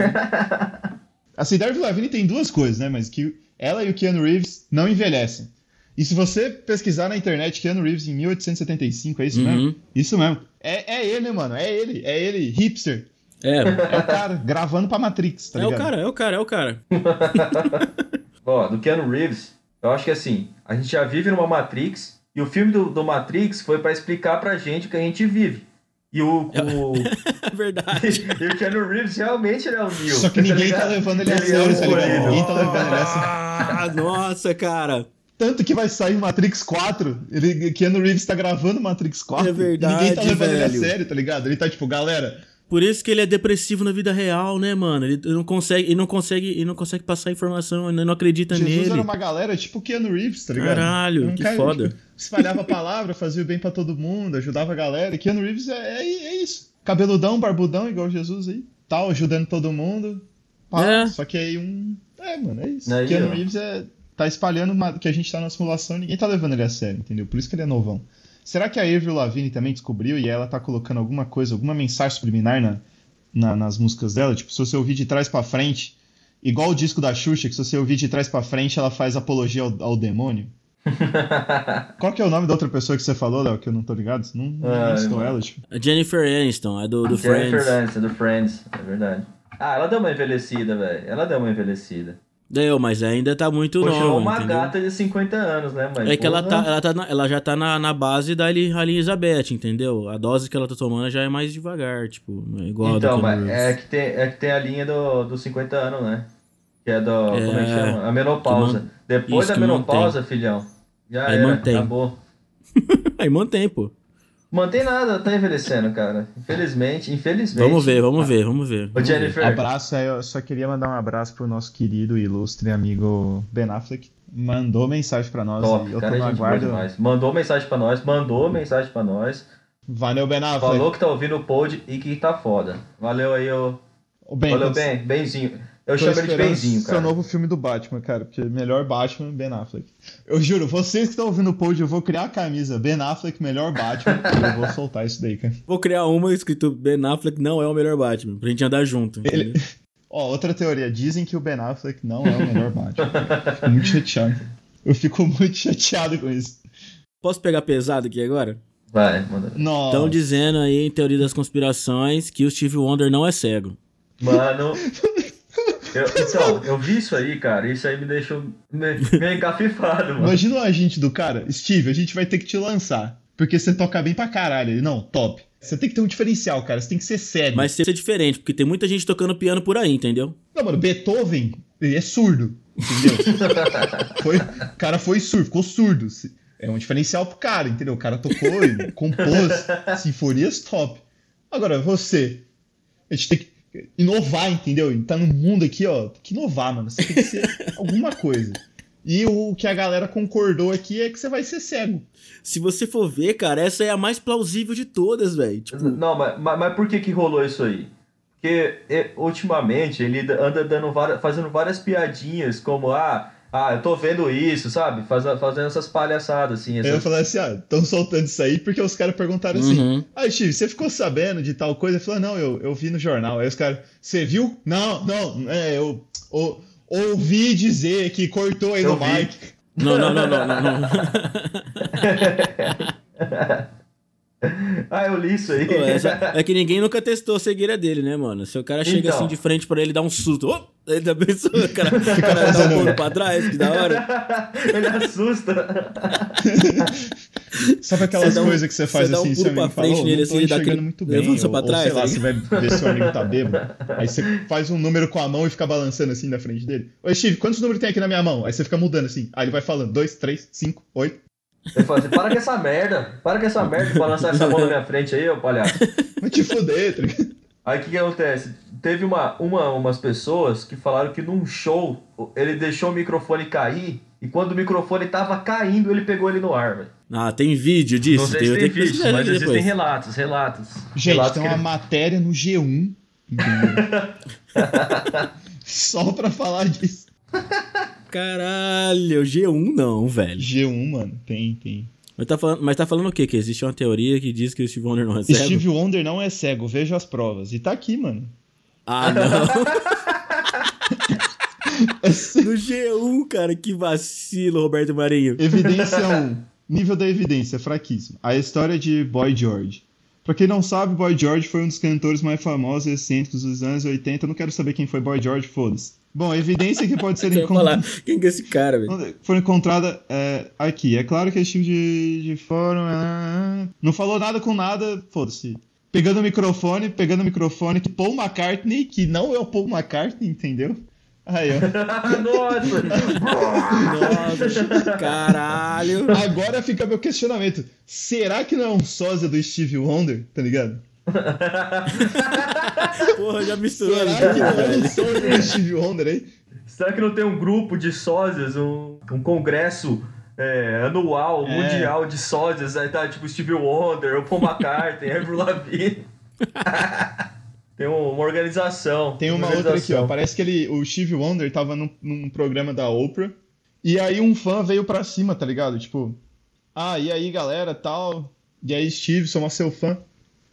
Assim, Darby Lavigne tem duas coisas, né? Mas que ela e o Keanu Reeves não envelhecem. E se você pesquisar na internet Keanu Reeves em 1875, é isso Uhum. mesmo? Isso mesmo. É, é ele, mano. É ele. É ele, hipster. É, É o cara gravando pra Matrix, tá é o ligado? cara, é o cara, é o cara. <laughs> Ó, do Keanu Reeves, eu acho que assim, a gente já vive numa Matrix, e o filme do, do Matrix foi pra explicar pra gente o que a gente vive. E o, o, <laughs> É verdade. <laughs> e o Keanu Reeves realmente ele é o Neo. Só que ninguém tá ligado? levando ele a Ele é sério, tá ligado? Ninguém tá levando ele a sério. Ah, nossa, cara. Tanto que vai sair Matrix 4. Ele, Keanu Reeves tá gravando Matrix 4. É verdade, ninguém tá levando ele velho. a sério, tá ligado? Ele tá tipo, galera, Por isso que ele é depressivo na vida real, né, mano? Ele não consegue, ele não consegue, ele não consegue passar informação, ele não acredita Jesus nele. era uma galera tipo Keanu Reeves, tá ligado? Caralho, um que cara, foda. tipo, espalhava a palavra, fazia o bem pra todo mundo, ajudava a galera. E Keanu Reeves é, é, é isso. Cabeludão, barbudão, igual Jesus aí. Tal, ajudando todo mundo. Pá, É. Só que aí um. É, mano, é isso. Aí, Keanu ó. Reeves é, tá espalhando uma- que a gente tá na simulação e ninguém tá levando ele a sério, entendeu? Por isso que ele é novão. Será que a Avril Lavigne também descobriu e ela tá colocando alguma coisa, alguma mensagem subliminar na, na- nas músicas dela? Tipo, se você ouvir de trás pra frente, igual o disco da Xuxa, que se você ouvir de trás pra frente, ela faz apologia ao, ao demônio? <laughs> Qual que é o nome da outra pessoa que você falou, Léo, que eu não tô ligado? Não, não Ai, citou mano. ela, tipo. A Jennifer Aniston, é do, do Jennifer Friends. Aniston, do Friends, é verdade. Ah, ela deu uma envelhecida, velho. Ela deu uma envelhecida. Deu, mas ainda tá muito Continuou nova, uma entendeu? gata de 50 anos, né, mas É que ela, tá, ela, tá na- ela já tá na, na base da Rainha Elizabeth, entendeu? A dose que ela tá tomando já é mais devagar, tipo, é igual Então, a do mas Keanu é que, tem, é que tem a linha do, dos 50 anos, né? Que é do. como é que É, chama? A menopausa. man- Depois isso da menopausa, filhão. Já Aí era, mantém. acabou. <laughs> Aí mantém, pô. Mantém nada, tá envelhecendo, cara. Infelizmente, infelizmente. Vamos ver, vamos ver, vamos ver. Ô, ver. Jennifer. Abraço, aí eu só queria mandar um abraço pro nosso querido e ilustre amigo Ben Affleck. Mandou mensagem pra nós Top, e eu tô cara, no é gente boa aguardo. Mandou mensagem pra nós, mandou mensagem pra nós. Valeu, Ben Affleck. Falou que tá ouvindo o pod e que tá foda. Valeu aí, ô. Ô, Ben, Valeu, tô- Ben. Benzinho. Eu tô chamo ele de Benzinho, seu cara. novo filme do Batman, cara, porque melhor Batman, Ben Affleck. Eu juro, vocês que estão ouvindo o pod, eu vou criar a camisa Ben Affleck, melhor Batman, <laughs> e eu vou soltar isso daí, cara. Vou criar uma escrito Ben Affleck não é o melhor Batman, pra gente andar junto. Ele-? <laughs> Ó, outra teoria, dizem que o Ben Affleck não é o melhor Batman. Fico muito chateado. Eu fico muito chateado com isso. Posso pegar pesado aqui agora? Vai, manda. Nossa. Estão dizendo aí, em teoria das conspirações, que o Steve Wonder não é cego. Mano. <laughs> eu- <laughs> então, eu vi isso aí, cara. Isso aí me deixou me- meio encafifado, mano. Imagina o agente do cara, Steve, a gente vai ter que te lançar. Porque você toca bem pra caralho. Ele, não, top. Você tem que ter um diferencial, cara. Você tem que ser sério. Mas ser diferente, porque tem muita gente tocando piano por aí, entendeu? Não, mano, Beethoven, ele é surdo. Entendeu? <laughs> foi, o cara foi surdo, ficou surdo. É um diferencial pro cara, entendeu? O cara tocou e compôs sinfonias top. Agora, você, a gente tem que inovar, entendeu? Tá no mundo aqui, ó, tem que inovar, mano. Você tem que ser <laughs> alguma coisa. E o que a galera concordou aqui é que você vai ser cego. Se você for ver, cara, essa é a mais plausível de todas, velho. Tipo, Não, mas, mas, mas por que que rolou isso aí? Porque é, ultimamente ele anda dando várias, fazendo várias piadinhas, como, ah, ah, eu tô vendo isso, sabe? Faz, fazendo essas palhaçadas, assim. Aí eu Essas... falei assim, ah, estão soltando isso aí porque os caras perguntaram assim. Uhum. Ah, Steve, você ficou sabendo de tal coisa? Ele falou, não, eu, eu vi no jornal. Aí os caras, você viu? Não, não, é, eu, ou- ouvi dizer que cortou aí Eu no vi. Mike. Não, não, não, não, não, não. <laughs> <laughs> <laughs> <laughs> Ah, eu li isso aí. Pô, é, <laughs> é que ninguém nunca testou a cegueira dele, né, mano? Se o cara chega então. assim de frente pra ele, dá um susto. Oh! Ele tá da o cara, <laughs> o cara dá um pulo pra trás, que da hora. Ele assusta. Sabe aquelas coisas que você faz assim, você um pra frente nele, assim, ele dá aquele... muito bem, Levanta ou, pra trás, sei lá, assim. você vai ver se o amigo tá bêbado, aí você faz um número com a mão e fica balançando assim na frente dele. Ô, Steve, quantos números tem aqui na minha mão? Aí você fica mudando assim, aí ele vai falando, 2, 3, 5, 8, eu assim, para com essa merda, para com essa merda pra lançar essa bola na minha frente aí, ô palhaço. Vou te fuder, tá triga. Aí o que, que, acontece? Teve uma, uma, umas pessoas que falaram que num show ele deixou o microfone cair e quando o microfone tava caindo, ele pegou ele no ar, velho. Ah, tem vídeo disso? Não sei tem, se tem vídeo, mas depois. relatos, relatos. Gente, relatos tem uma matéria no G1. <laughs> Só pra falar disso. <laughs> Caralho, G1 não, velho. G1, mano, tem, tem. Mas tá, falando, mas tá falando o quê? Que existe uma teoria que diz que o Steve Wonder não é cego? Steve Wonder não é cego, veja as provas. E tá aqui, mano. Ah, não. <laughs> no G1, cara, que vacilo, Roberto Marinho. Evidência 1. Nível da evidência, fraquíssimo. A história de Boy George. Pra quem não sabe, Boy George foi um dos cantores mais famosos e excêntricos dos anos 80. Eu não quero saber quem foi Boy George, foda-se. Bom, a evidência que pode <laughs> ser encontrada. quem que é esse cara, velho? Foi encontrada é, aqui. É claro que esse tipo de, de fórum. é, não falou nada com nada, foda-se. Pegando o microfone, pegando o microfone, que Paul McCartney, que não é o Paul McCartney, entendeu? Aí, ó. <laughs> Nossa! Nossa, caralho. Agora fica meu questionamento. Será que não é um sósia do Steve Wonder, tá ligado? <laughs> Porra, já misturou. Será ali, que não é um do Steve Wonder aí? Será que não tem um grupo de sósias, um, um congresso é, anual, É. mundial de sósias? Aí tá tipo Steve Wonder, o Paul McCartney, <laughs> <laughs> Avril Lavigne. tem um- uma organização. Tem uma outra aqui, ó. Parece que ele, o Steve Wonder tava num, num programa da Oprah. E aí um fã veio pra cima, tá ligado? Tipo, ah, e aí galera, tal. E aí, Steve, somos seu fã.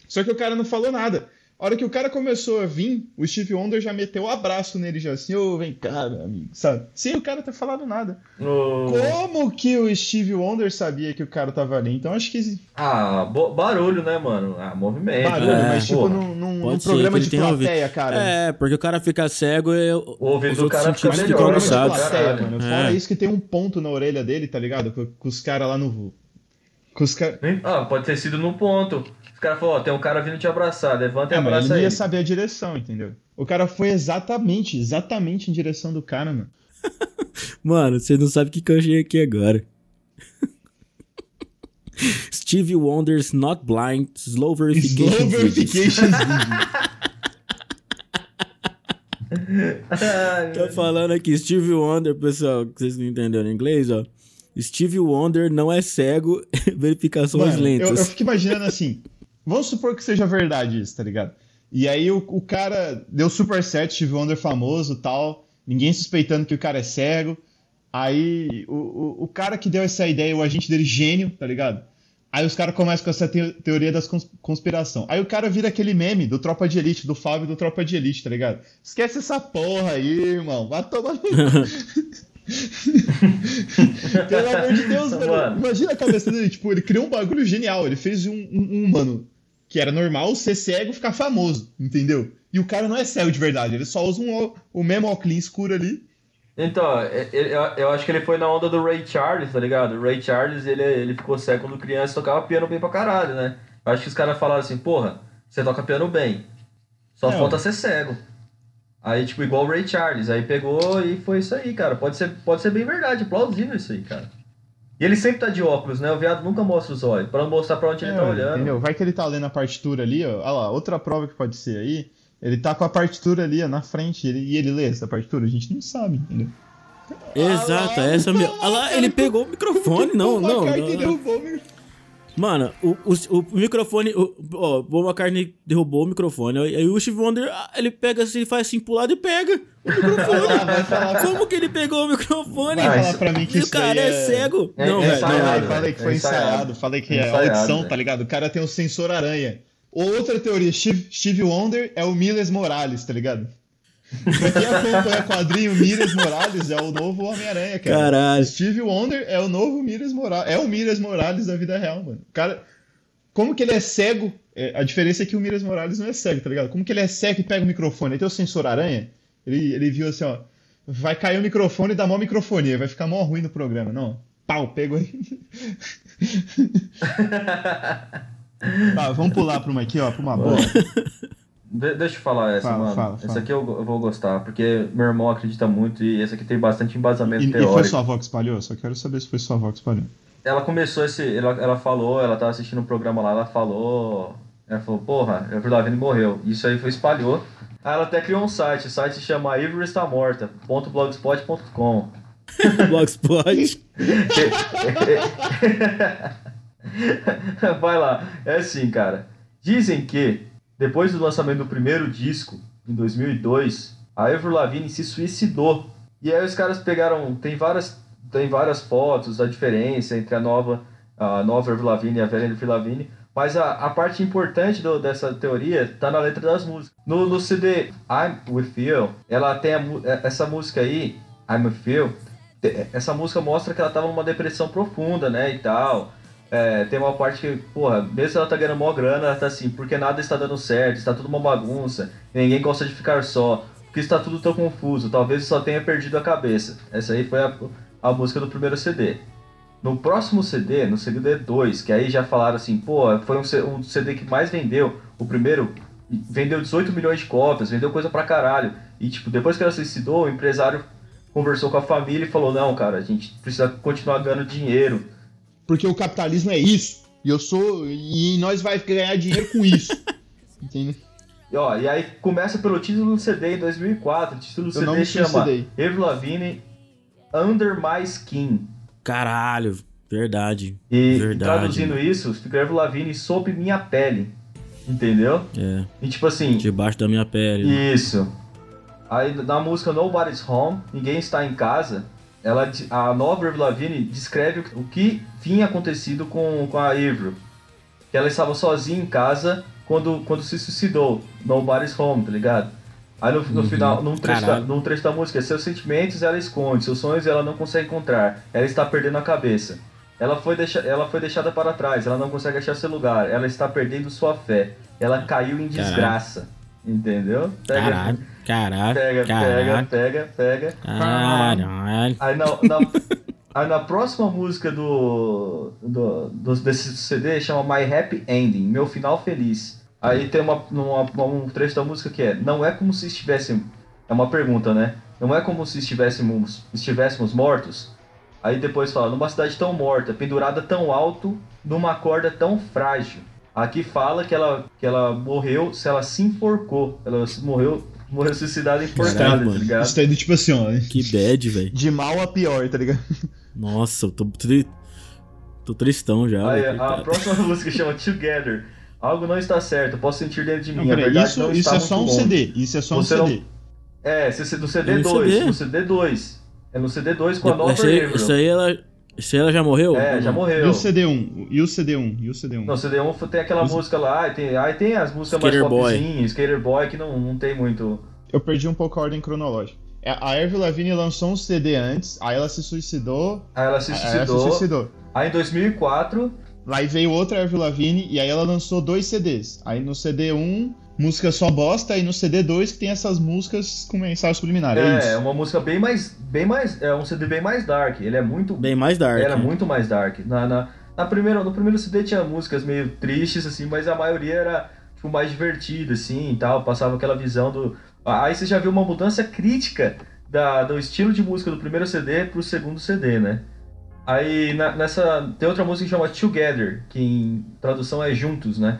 Só que o cara não falou nada. A hora que o cara começou a vir, o Steve Wonder já meteu o um abraço nele, já assim, ô, vem cá, meu amigo, sabe? Sem o cara ter falado nada. No- Como que o Steve Wonder sabia que o cara tava ali? Então acho que Ah, barulho, né, mano? Ah, movimento. barulho, É, mas tipo porra. num, num- num programa de tenha ouvido. plateia, cara. É, porque o cara fica cego e O ouvido os do cara fica melhor, ficam programa de plateia, Caralho. mano. Fora É. isso que tem um ponto na orelha dele, tá ligado? Com, com os caras lá no. Com os caras. Nem- Ah, pode ter sido no ponto. Os caras falaram, ó, tem um cara vindo te abraçar, levanta e É, ele abraça não ele. ia saber a direção, entendeu? O cara foi exatamente, exatamente em direção do cara, mano. <laughs> Mano, você não sabe o que, que eu achei aqui agora. <laughs> Stevie Wonder's Not Blind Slow Verification. Slow verification <laughs> Tá falando aqui, Stevie Wonder, pessoal, que vocês não entenderam inglês, ó. Stevie Wonder não é cego, verificações Mano, eu, eu lentas. fico imaginando assim. Vamos supor que seja verdade isso, tá ligado? E aí o, o cara deu super certo, Steve Wonder famoso tal, ninguém suspeitando que o cara é cego. Aí o, o, o cara que deu essa ideia, o agente dele, gênio, tá ligado? Aí os caras começam com essa teo- teoria das cons- conspiração. Aí o cara vira aquele meme do Tropa de Elite, do Fábio do Tropa de Elite, tá ligado? Esquece essa porra aí, irmão. Vai tomar. <laughs> Pelo amor de Deus, mano. Mano. Imagina a cabeça dele, tipo, ele criou um bagulho genial. Ele fez um, um, um mano que era normal ser cego e ficar famoso, entendeu? E o cara não é cego de verdade, ele só usa um, o mesmo óculos escuro ali. Então, é- é- eu, eu acho que ele foi na onda do Ray Charles, tá ligado? O Ray Charles, ele, ele ficou cego quando criança e tocava piano bem pra caralho, né? Eu acho que os caras falaram assim, porra, você toca piano bem, só É, falta ó. ser cego. Aí, tipo, igual o Ray Charles, aí pegou e foi isso aí, cara. Pode ser, pode ser bem verdade, plausível isso aí, cara. E ele sempre tá de óculos, né? O viado nunca mostra os olhos, pra mostrar pra onde ele É, tá olhando. Entendeu? Vai que ele tá lendo a partitura ali, ó. Olha lá, outra prova que pode ser aí. Ele tá com a partitura ali, ó, na frente, ele- e ele lê essa partitura, a gente não sabe, entendeu? Exato, lá, essa o meu. cara- Ah lá, ele pegou o microfone, não, não. McCartney não. Mano, o, o, o microfone. o- Ó, o McCartney derrubou o microfone. Aí o Steve Wonder, ah, ele pega assim, faz assim pro lado e pega o microfone. <laughs> Vai falar, Como que ele pegou o microfone? vai Ah, falar pra mim que E o cara daí é cego. É- não, é velho. não, velho. falei que foi É ensaiado. ensaiado, falei que é Ensaiado, audição, velho. tá ligado? O cara tem um sensor aranha. Outra teoria, Steve, Steve Wonder é o Miles Morales, tá ligado? Pra quem acompanha quadrinho, Miles Morales é o novo Homem-Aranha, cara. Caralho. Steve Wonder é o novo Miles Morales. É o Miles Morales da vida real, mano. O cara. Como que ele é cego? É, a diferença é que o Miles Morales não é cego, tá ligado? Como que ele é cego e pega o microfone? Ele tem o sensor aranha. Ele, ele viu assim, ó. Vai cair o microfone e dá mó microfonia. Vai ficar mó ruim no programa. Não. Pau, pego aí. <laughs> Tá, vamos pular pra uma aqui, ó. Pra uma boa. De- deixa eu falar essa, Fala, mano. fala, essa fala. aqui eu, eu vou gostar, porque meu irmão acredita muito e essa aqui tem bastante embasamento E, e teórico. foi sua avó que espalhou? Só quero saber se foi sua avó que espalhou. Ela começou esse. Ela, ela falou, ela tava assistindo um programa lá, ela falou. Ela falou, porra, a Avril Lavigne morreu. Isso aí foi espalhou. Aí ela até criou um site, o site se chama Avery está morta, .blogspot.com. Blogspot. <laughs> <laughs> Vai lá. É assim, cara. Dizem que, depois do lançamento do primeiro disco, em 2002, a Avril Lavigne se suicidou. E aí os caras pegaram... Tem várias, tem várias fotos da diferença entre a nova, a nova Avril Lavigne e a velha Avril Lavigne. Mas a, a parte importante do- dessa teoria tá na letra das músicas. No, no CD I'm With You, ela tem a mu- essa música aí, I'm With You, essa música mostra que ela tava numa depressão profunda, né, e tal. É, tem uma parte que, porra, mesmo ela tá ganhando mó grana, ela tá assim, porque nada está dando certo, está tudo uma bagunça, ninguém gosta de ficar só, porque está tudo tão confuso, talvez só tenha perdido a cabeça. Essa aí foi a, a música do primeiro CD. No próximo CD, no CD 2, que aí já falaram assim, pô, foi um, um CD que mais vendeu, o primeiro vendeu 18 milhões de cópias, vendeu coisa pra caralho. E tipo, depois que ela suicidou, o empresário conversou com a família e falou, não, cara, a gente precisa continuar ganhando dinheiro. Porque o capitalismo é isso. E eu sou. E nós vai ganhar dinheiro com isso. <laughs> Entende? E, ó, e aí começa pelo título do CD em 2004. O título do Eu CD chama. Avril Lavigne Under My Skin. Caralho, verdade. E Verdade. traduzindo isso, fica Avril Lavigne sob minha pele. Entendeu? É, E tipo assim, debaixo da minha pele. Isso. Aí na música Nobody's Home, Ninguém Está em Casa, ela, a nova Avril Lavigne descreve o que tinha acontecido com, com a Avril. Que ela estava sozinha em casa quando, quando se suicidou. Nobody's Home, tá ligado? Aí no, no Uhum. final, num trecho, da, Caralho. num trecho da música, seus sentimentos ela esconde, seus sonhos ela não consegue encontrar, ela está perdendo a cabeça. Ela foi, deixa, ela foi deixada para trás, ela não consegue achar seu lugar, ela está perdendo sua fé, ela caiu em Caralho. desgraça. Entendeu? Pega, Caralho, caralho, pega, pega, caralho, pega, pega. caralho. Aí na, na, aí na próxima música do, do, do- desse CD chama My Happy Ending, Meu Final Feliz. Aí tem uma, uma- um trecho da música que é Não é como se estivéssemos. É uma pergunta, né? Não é como se estivéssemos, estivéssemos mortos. Aí depois fala, numa cidade tão morta, pendurada tão alto, numa corda tão frágil. Aqui fala que ela, que ela morreu se ela se enforcou. Ela morreu, morreu suicidada enforcada, Caralho, tá ligado? Isso tá indo tipo assim, ó. Que bad, velho. De mal a pior, tá ligado? Nossa, eu tô, tri... tô tristão já. Aí, velho, a próxima <laughs> música chama Together. Algo não está certo, posso sentir dentro de mim. Não, a peraí, verdade isso, não isso está é só um longe. CD. Isso é só um Você não- CD. É, se- se- no É CD2. no CD. No CD2. É no CD2 com a nova Isso aí, Avril. isso aí ela. Isso aí ela já morreu? É, já não? morreu. E o CD1? E o CD1? E o CD1? No CD1 tem aquela Os- música lá, aí tem, aí tem as músicas Skater mais popzinhas, Skater Boy, que não, não tem muito. Eu perdi um pouco a ordem cronológica. É, A Avril Lavigne lançou um CD antes, aí ela se suicidou, Aí ela se aí ela se suicidou. suicidou. Aí em 2004, Lá veio outra Avril Lavigne e aí ela lançou dois CDs. Aí no CD1, música só bosta, e no CD2 que tem essas músicas com mensagem subliminar. É, é, é isso. uma música bem mais. bem mais. É um CD bem mais dark. Ele é muito. Bem mais dark. Era muito mais dark. Na, na, na primeira, no primeiro CD tinha músicas meio tristes, assim, mas a maioria era tipo, mais divertida, assim, e tal. Passava aquela visão do... Aí você já viu uma mudança crítica da, do estilo de música do primeiro CD pro segundo CD, né? Aí na- nessa... Tem outra música que chama Together, que em tradução é Juntos, né?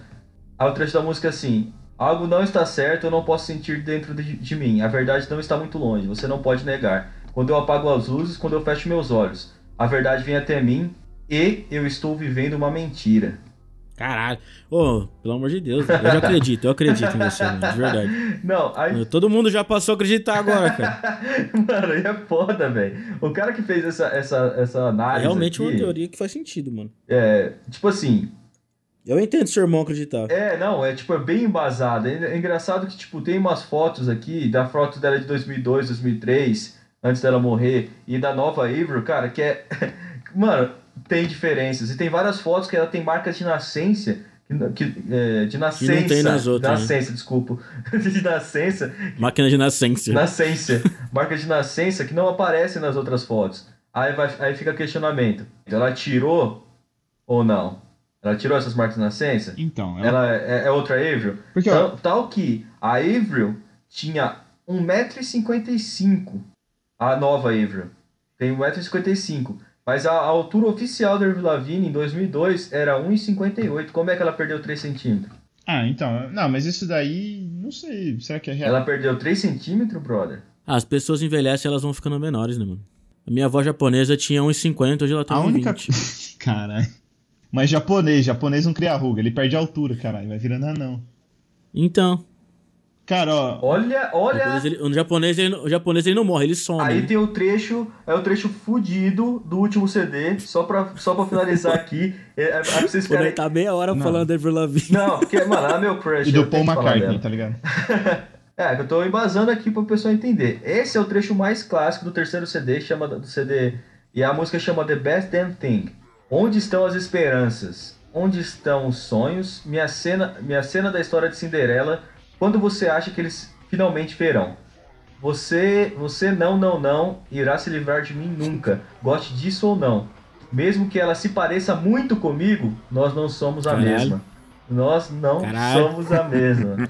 Aí o trecho da música é assim... Algo não está certo, eu não posso sentir dentro de, de mim. A verdade não está muito longe, você não pode negar. Quando eu apago as luzes, quando eu fecho meus olhos. A verdade vem até mim e eu estou vivendo uma mentira. Caralho. Ô, pelo amor de Deus. Eu já acredito, eu acredito em você, mano, de verdade. <laughs> Não, aí. Todo mundo já passou a acreditar agora, cara. <laughs> Mano, aí é foda, velho. O cara que fez essa, essa, essa É análise. realmente uma aqui, teoria que faz sentido, mano. É, tipo assim, Eu entendo seu irmão acreditar. É, não, é tipo, é bem embasado. É, é engraçado que, tipo, tem umas fotos aqui, da foto dela de 2002, 2003, antes dela morrer, e da nova Avril, cara, que é... <laughs> Mano, tem diferenças. E tem várias fotos que ela tem marcas de nascença, que, que, é, de nascença. tem nas outras, né? Nascença, desculpa. <laughs> de nascença, Máquina de nascença. nascença. marcas de nascença que não aparecem nas outras fotos. Aí, vai, aí fica questionamento. Ela tirou ou não? Ela tirou essas marcas de nascença? Então, ela... Ela é, é outra Avril? Porque, ó, Tal, tal que a Avril tinha 1,55m. A nova Avril tem 1,55m. Mas a, a altura oficial da Avril Lavigne em 2002 era 1,58m. Como é que ela perdeu 3 centímetros? Ah, então. Não, mas isso daí. Não sei. Será que é real? Ela perdeu 3 centímetros, brother? Ah, as pessoas envelhecem, elas vão ficando menores, né, mano? A minha avó japonesa tinha 1,50, hoje ela tem A 1,20. única. <laughs> Caralho. Mas japonês, japonês não cria ruga, ele perde a altura, caralho. Vai virando anão. Então, Cara, ó. Olha, olha. japonês, ele, o, japonês, ele, não- o japonês ele não morre, ele some. Aí né? tem o trecho, é o trecho fudido do último CD, só pra, só pra finalizar aqui. <laughs> É, é, é pra vocês ficarem... tá meia hora Não. falando da Avril Lavigne. Não, porque, mano, ela é meu crush. E do Paul McCartney, tá ligado? <laughs> É, que eu tô embasando aqui pro pessoal entender. Esse é o trecho mais clássico do terceiro CD, chama do CD. E a música chama The Best Damn Thing. Onde estão as esperanças? Onde estão os sonhos? Minha cena, minha cena da história de Cinderela. Quando você acha que eles finalmente verão? Você, você não, não, não irá se livrar de mim nunca. Goste disso ou não. Mesmo que ela se pareça muito comigo, nós não somos a Caralho. mesma. Nós não Caralho. somos a mesma. <laughs>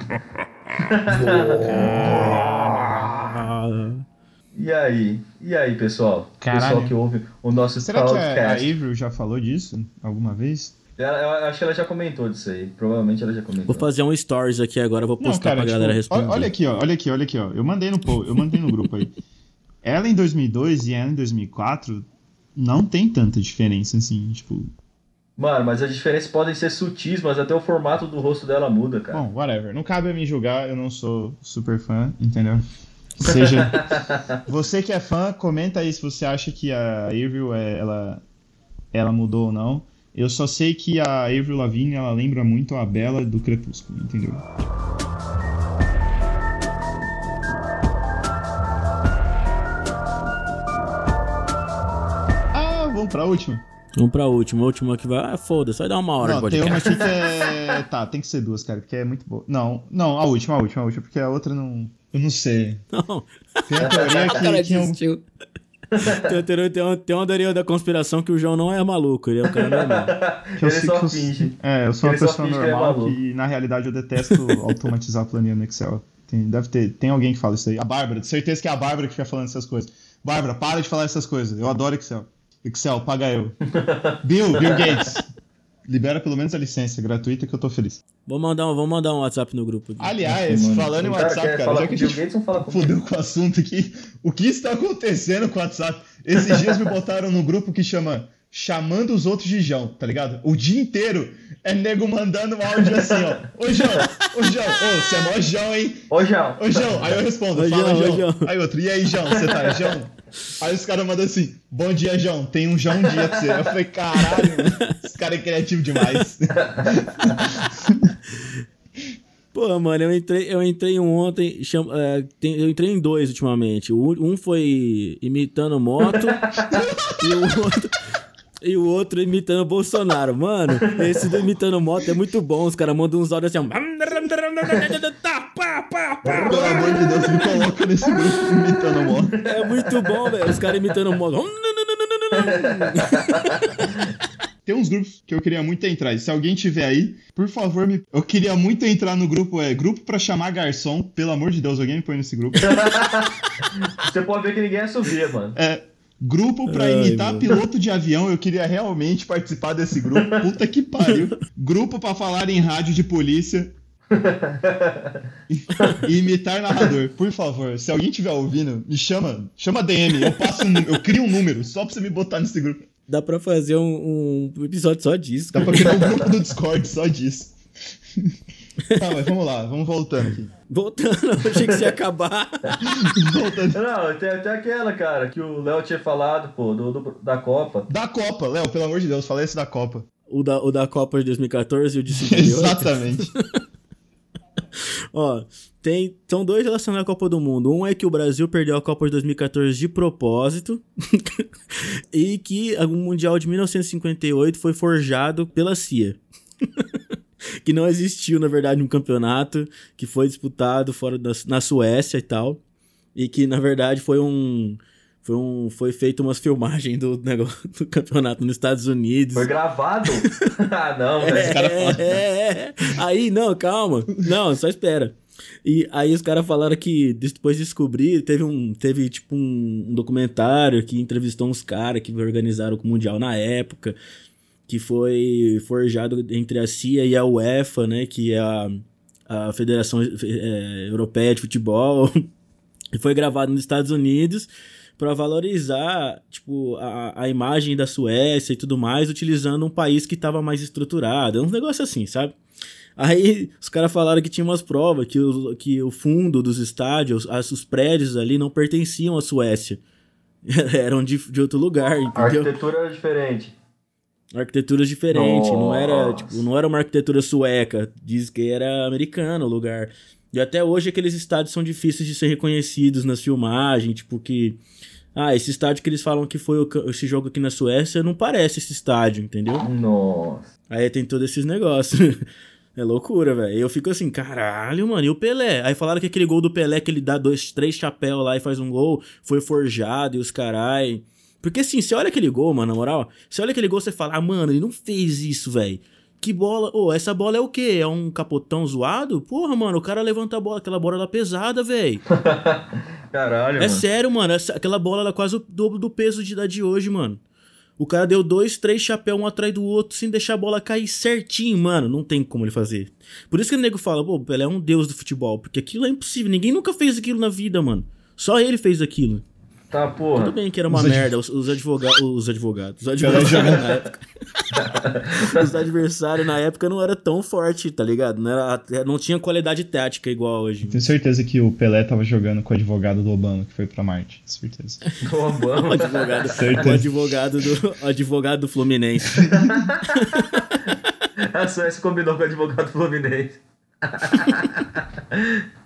<laughs> E aí? E aí, pessoal? Caralho. Pessoal que ouve o nosso Será que a, a podcast. Avril já falou disso alguma vez? Ela- Eu acho que ela já comentou disso aí. Provavelmente ela já comentou. Vou fazer um stories aqui agora, vou Não, postar cara, pra tipo, galera responder. olha aqui, ó, olha aqui, olha aqui, ó. Eu mandei no eu mandei no grupo aí. <laughs> Ela em 2002 e ela em 2004 não tem tanta diferença assim, tipo, Mano, mas as diferenças podem ser sutis, mas até o formato do rosto dela muda, cara. bom, whatever. Não cabe a mim julgar, eu não sou super fã, entendeu? Seja <laughs> você que é fã, comenta aí se você acha que a Avril é, ela ela mudou ou não. Eu só sei que a Avril Lavigne, ela lembra muito a Bela do Crepúsculo, entendeu? Ah, vamos pra última. Vamos pra última. A última que vai. Ah, foda-se, vai dar uma hora Não, de tem uma aqui que é. <laughs> Tá, tem que ser duas, cara, porque é muito boa. Não, não, a última, a última, a última, porque a outra não. Eu não sei. Não, Tem a <laughs> teoria cara que, um- desistiu. Tem, uma- tem uma teoria da conspiração que o João não é maluco, ele é um cara normal. que eu Ele sei só que eu- finge. É, eu sou uma Ele só pessoa finge que é normal que, na realidade, eu detesto <laughs> automatizar a planilha no Excel. Tem, deve ter, tem alguém que fala isso aí. A Bárbara, de certeza que é a Bárbara que fica falando essas coisas. Bárbara, para de falar essas coisas. Eu adoro Excel. Excel, paga eu. <laughs> Bill, Bill Gates. Libera pelo menos a licença gratuita que eu tô feliz. Vamos mandar, um, vamos mandar um WhatsApp no grupo aqui. Aliás, Mano, falando em cara WhatsApp, cara, já com que a gente Gates, fudeu com o assunto aqui, o que está acontecendo com o WhatsApp? Esses dias me botaram num grupo que chama Chamando os Outros de João, tá ligado? O dia inteiro é nego mandando um áudio assim, ó. Ô, João, ô, João, ô, você é mó João, hein? Ô, João. Ô, João. Aí eu respondo, Ô, fala, João, ô, João. João. Aí outro, e aí, João, você tá, João? Aí os caras mandam assim, bom dia, João, tem um João dia pra você. Eu falei, caralho, esse cara é criativo demais. <laughs> Pô, mano, eu entrei, eu entrei um ontem, cham- é, tem- eu entrei em dois ultimamente. Um foi imitando moto <laughs> e o outro. E o outro imitando Bolsonaro. Mano, esse do imitando moto é muito bom. Os caras mandam uns áudios assim. Pelo amor de Deus, me coloca nesse grupo imitando moto. É muito bom, velho. Os caras imitando moto. Tem uns grupos que eu queria muito entrar. E se alguém tiver aí, por favor, me... eu queria muito entrar no grupo. É grupo pra chamar garçom. Pelo amor de Deus, alguém me põe nesse grupo. <laughs> Você pode ver que ninguém ia subir, mano. É. Grupo pra Ai, imitar piloto de avião, eu queria realmente participar desse grupo. Puta que pariu. Grupo pra falar em rádio de polícia. e imitar narrador, por favor. Se alguém estiver ouvindo, me chama, chama DM, eu passo um, eu crio um número só pra você me botar nesse grupo. Dá pra fazer um, um episódio só disso. Dá pra criar um grupo do Discord só disso. Tá, mas vamos lá, vamos voltando aqui. Voltando, eu achei que você ia acabar. <laughs> Voltando. Não, tem até aquela, cara, que o Léo tinha falado, pô, do, do- da Copa. Da Copa, Léo, pelo amor de Deus, falei esse da Copa. O da, o da Copa de 2014 e o de 58. Exatamente. <laughs> Ó, tem, são dois relacionados à Copa do Mundo. Um é que o Brasil perdeu a Copa de 2014 de propósito. <laughs> e que o Mundial de 1958 foi forjado pela CIA. Que não existiu, na verdade, um campeonato que foi disputado fora da, na Suécia e tal. E que, na verdade, foi um. Foi, um, foi feito umas filmagens do, negócio, do campeonato nos Estados Unidos. Foi gravado? <laughs> ah, não, velho. cara fala. É, é, é. Aí, não, calma. Não, só espera. E aí os caras falaram que depois de descobrir, teve um, teve tipo um, um documentário que entrevistou uns caras que organizaram o Mundial na época, que foi forjado entre a CIA e a UEFA, né, que é a, a Federação é, Europeia de Futebol, <laughs> e foi gravado nos Estados Unidos para valorizar tipo a, a imagem da Suécia e tudo mais, utilizando um país que estava mais estruturado, um negócio assim, sabe? Aí os caras falaram que tinha umas provas que o, que o fundo dos estádios, as, os prédios ali não pertenciam à Suécia. <laughs> Eram de, de outro lugar, A entendeu? arquitetura era diferente. Arquiteturas diferentes, não era, Nossa. tipo, não era uma arquitetura sueca, diz que era americano o lugar. E até hoje aqueles estádios são difíceis de ser reconhecidos nas filmagens, tipo que ah, esse estádio que eles falam que foi o esse jogo aqui na Suécia não parece esse estádio, entendeu? Nossa. Aí tem todos esses negócios. <laughs> É loucura, velho. Eu fico assim, caralho, mano, e o Pelé? Aí falaram que aquele gol do Pelé que ele dá dois, três chapéus lá e faz um gol, foi forjado e os carai. Porque assim, você olha aquele gol, mano, na moral, você olha aquele gol, você fala, ah, mano, ele não fez isso, velho. Que bola. Ô, essa bola é o quê? É um capotão zoado? Porra, mano, o cara levanta a bola, aquela bola era pesada, velho. <laughs> Caralho, É mano. sério, mano. Essa, aquela bola era quase o dobro do peso de, da de hoje, mano. O cara deu dois, três chapéus um atrás do outro sem deixar a bola cair certinho, mano. Não tem como ele fazer. Por isso que o nego fala, pô, Pelé é um deus do futebol. Porque aquilo é impossível. Ninguém nunca fez aquilo na vida, mano. Só ele fez aquilo. Tá, porra. Tudo bem que era uma Os merda, os, os advogados. Os advogados. Os jogando. na época. os adversários na época não era tão forte, tá ligado? Não, era, não tinha qualidade tática igual hoje. Tenho certeza que o Pelé tava jogando com o advogado do Obama, que foi pra Marte. Certeza. O O Obama. <laughs> advogado, Certeza. o advogado do, o advogado do Fluminense. <laughs> A Suécia combinou com o advogado fluminense. <laughs>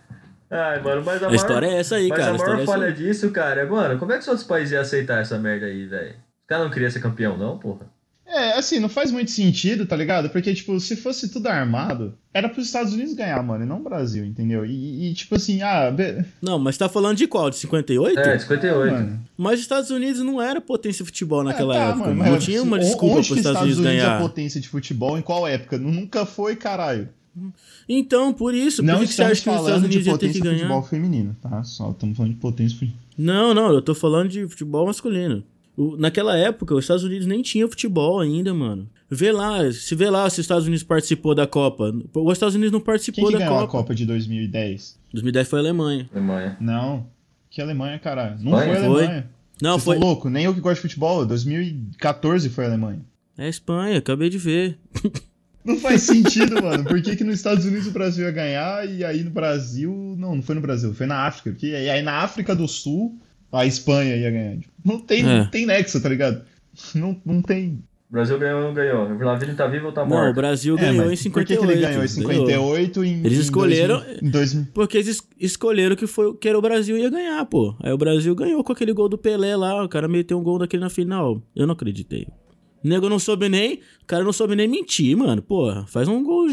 Ai, mano, mas a, A história é essa aí, mas cara. a A maior é essa falha aí. disso, cara, é, mano, como é que os outros países iam aceitar essa merda aí, velho? Os caras não queriam ser campeão, não, porra? É, assim, não faz muito sentido, tá ligado? Porque, tipo, se fosse tudo armado, era pros Estados Unidos ganhar, mano, e não o Brasil, entendeu? E, e, tipo assim, ah, be- Não, mas tá falando de qual? De 58? É, 58. mano. Mas os Estados Unidos não era potência de futebol naquela É, tá, época. mano, não mas tinha uma desculpa onde para os que Estados Unidos é ganhar. potência de futebol? Em qual época? Nunca foi, caralho. Então, por isso, por Não que que você estamos acha que os Estados falando de Unidos ia ter que potência de ganhar? futebol feminino, tá? Só estamos falando de potência. Não, não, eu tô falando de futebol masculino. O- naquela época, os Estados Unidos nem tinha futebol ainda, mano. Vê lá, se vê lá se os Estados Unidos participou da Copa. Os Estados Unidos não Quem participou que da ganhou Copa. a Copa de 2010? 2010 foi a Alemanha. Alemanha. Não. Que Alemanha, caralho. Não Espanha? foi a Foi. Alemanha. Não, Vocês foi. louco? Nem eu que gosto de futebol. 2014 foi a Alemanha. É a Espanha, acabei de ver. <laughs> Não faz sentido, mano. Por que, que nos Estados Unidos o Brasil ia ganhar e aí no Brasil. Não, não foi no Brasil, foi na África. Porque e aí na África do Sul a Espanha ia ganhar. Tipo, Não tem, É. não tem nexo, tá ligado? Não, não tem. O Brasil ganhou ou não ganhou? O Vladimir tá vivo ou tá Não, o morto? Brasil É, ganhou mas em Por que, 58. que ele ganhou em 58 em Eles em escolheram- 2000 Em 2000. Porque eles es- escolheram que, foi, que era o Brasil ia ganhar, pô. Aí o Brasil ganhou com aquele gol do Pelé lá. O cara meteu um gol daquele na final. Eu não acreditei. O nego não soube nem. O cara não soube nem mentir, mano. Porra, faz um gol.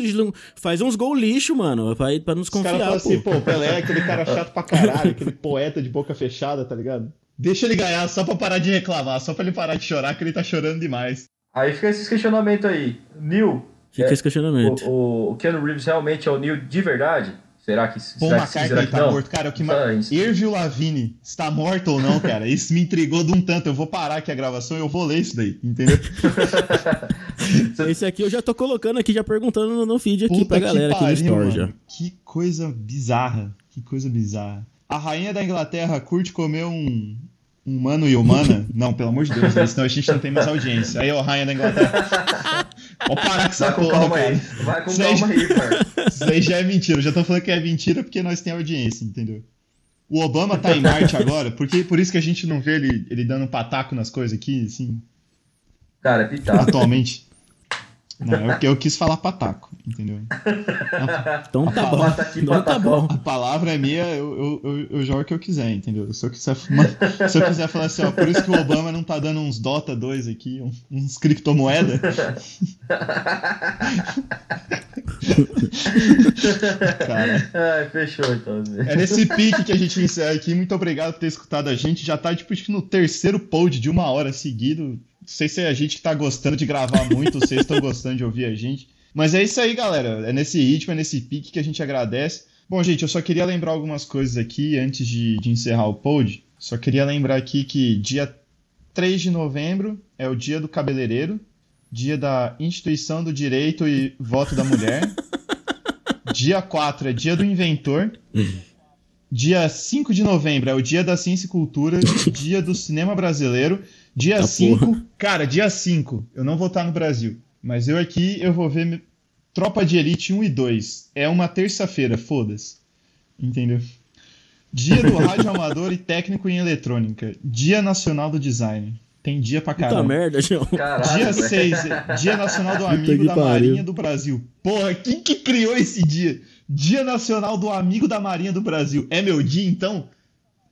Faz uns gol lixo, mano. Pra, pra nos Os caras confiar, falam pô. assim, pô, o Pelé é aquele cara chato pra caralho, aquele poeta de boca fechada, tá ligado? Deixa ele ganhar só pra parar de reclamar, só pra ele parar de chorar, que ele tá chorando demais. Aí fica esses questionamentos aí. Neil, Fica É, esse questionamento. o, o, o Keanu Reeves realmente é o Neil de verdade? Será que, Paul será que, sim, será McCartney que tá não? morto. Cara, o que Tá, mais. isso. Irving Lavigne está morto ou não, cara? Isso me intrigou de um tanto. Eu vou parar aqui a gravação e eu vou ler isso daí, entendeu? <laughs> Esse aqui eu já tô colocando aqui, já perguntando no, feed aqui Puta pra galera que aqui no pariu, Store já. Que coisa bizarra. Que coisa bizarra. A rainha da Inglaterra curte comer um. Um mano e humana? <laughs> Não, pelo amor de Deus, né? senão a gente não tem mais audiência. Aí, ó, rainha da Inglaterra. <laughs> Pode parar com essa porra, calma cara. aí. Vai com Isso calma aí, parça. Isso aí já é mentira. Já tô falando que é mentira porque nós temos audiência, entendeu? O Obama tá em Marte agora, porque por isso que a gente não vê ele, ele dando um pataco nas coisas aqui, assim, Cara, é pitaco. atualmente. Não, eu, eu quis falar pataco, entendeu? Então tá bom. Bota aqui, Então tá bom. A palavra é minha, eu, eu, eu, eu jogo o que eu quiser, entendeu? Se eu quiser, se eu quiser falar assim, ó, por isso que o Obama não tá dando uns Dota 2 aqui, um- uns criptomoeda. Cara, Ai, fechou então. Zé. é nesse pique que a gente encerra aqui. Muito obrigado por ter escutado a gente. Já tá, tipo, no terceiro pod de uma hora seguido. Não sei se é a gente que tá gostando de gravar muito, vocês estão <laughs> gostando de ouvir a gente. Mas é isso aí, galera. É nesse ritmo, é nesse pique que a gente agradece. Bom, gente, eu só queria lembrar algumas coisas aqui antes de, de encerrar o pod. Só queria lembrar aqui que dia 3 de novembro é o dia do cabeleireiro, dia da instituição do direito e voto da mulher. <laughs> dia 4 é dia do inventor. Dia 5 de novembro é o dia da ciência e cultura, <laughs> dia do cinema brasileiro. Dia Tá 5, cara, dia 5, eu não vou estar no Brasil, mas eu aqui eu vou ver Tropa de Elite 1 e 2. É uma terça-feira, foda-se. Entendeu? Dia do <laughs> rádio amador e técnico em eletrônica. Dia nacional do design. Tem dia pra Puta caramba. merda, João. Caralho, Dia velho. 6, Dia Nacional do Puta Amigo da pariu. Marinha do Brasil. Porra, quem que criou esse dia? Dia Nacional do Amigo da Marinha do Brasil. É meu dia, então?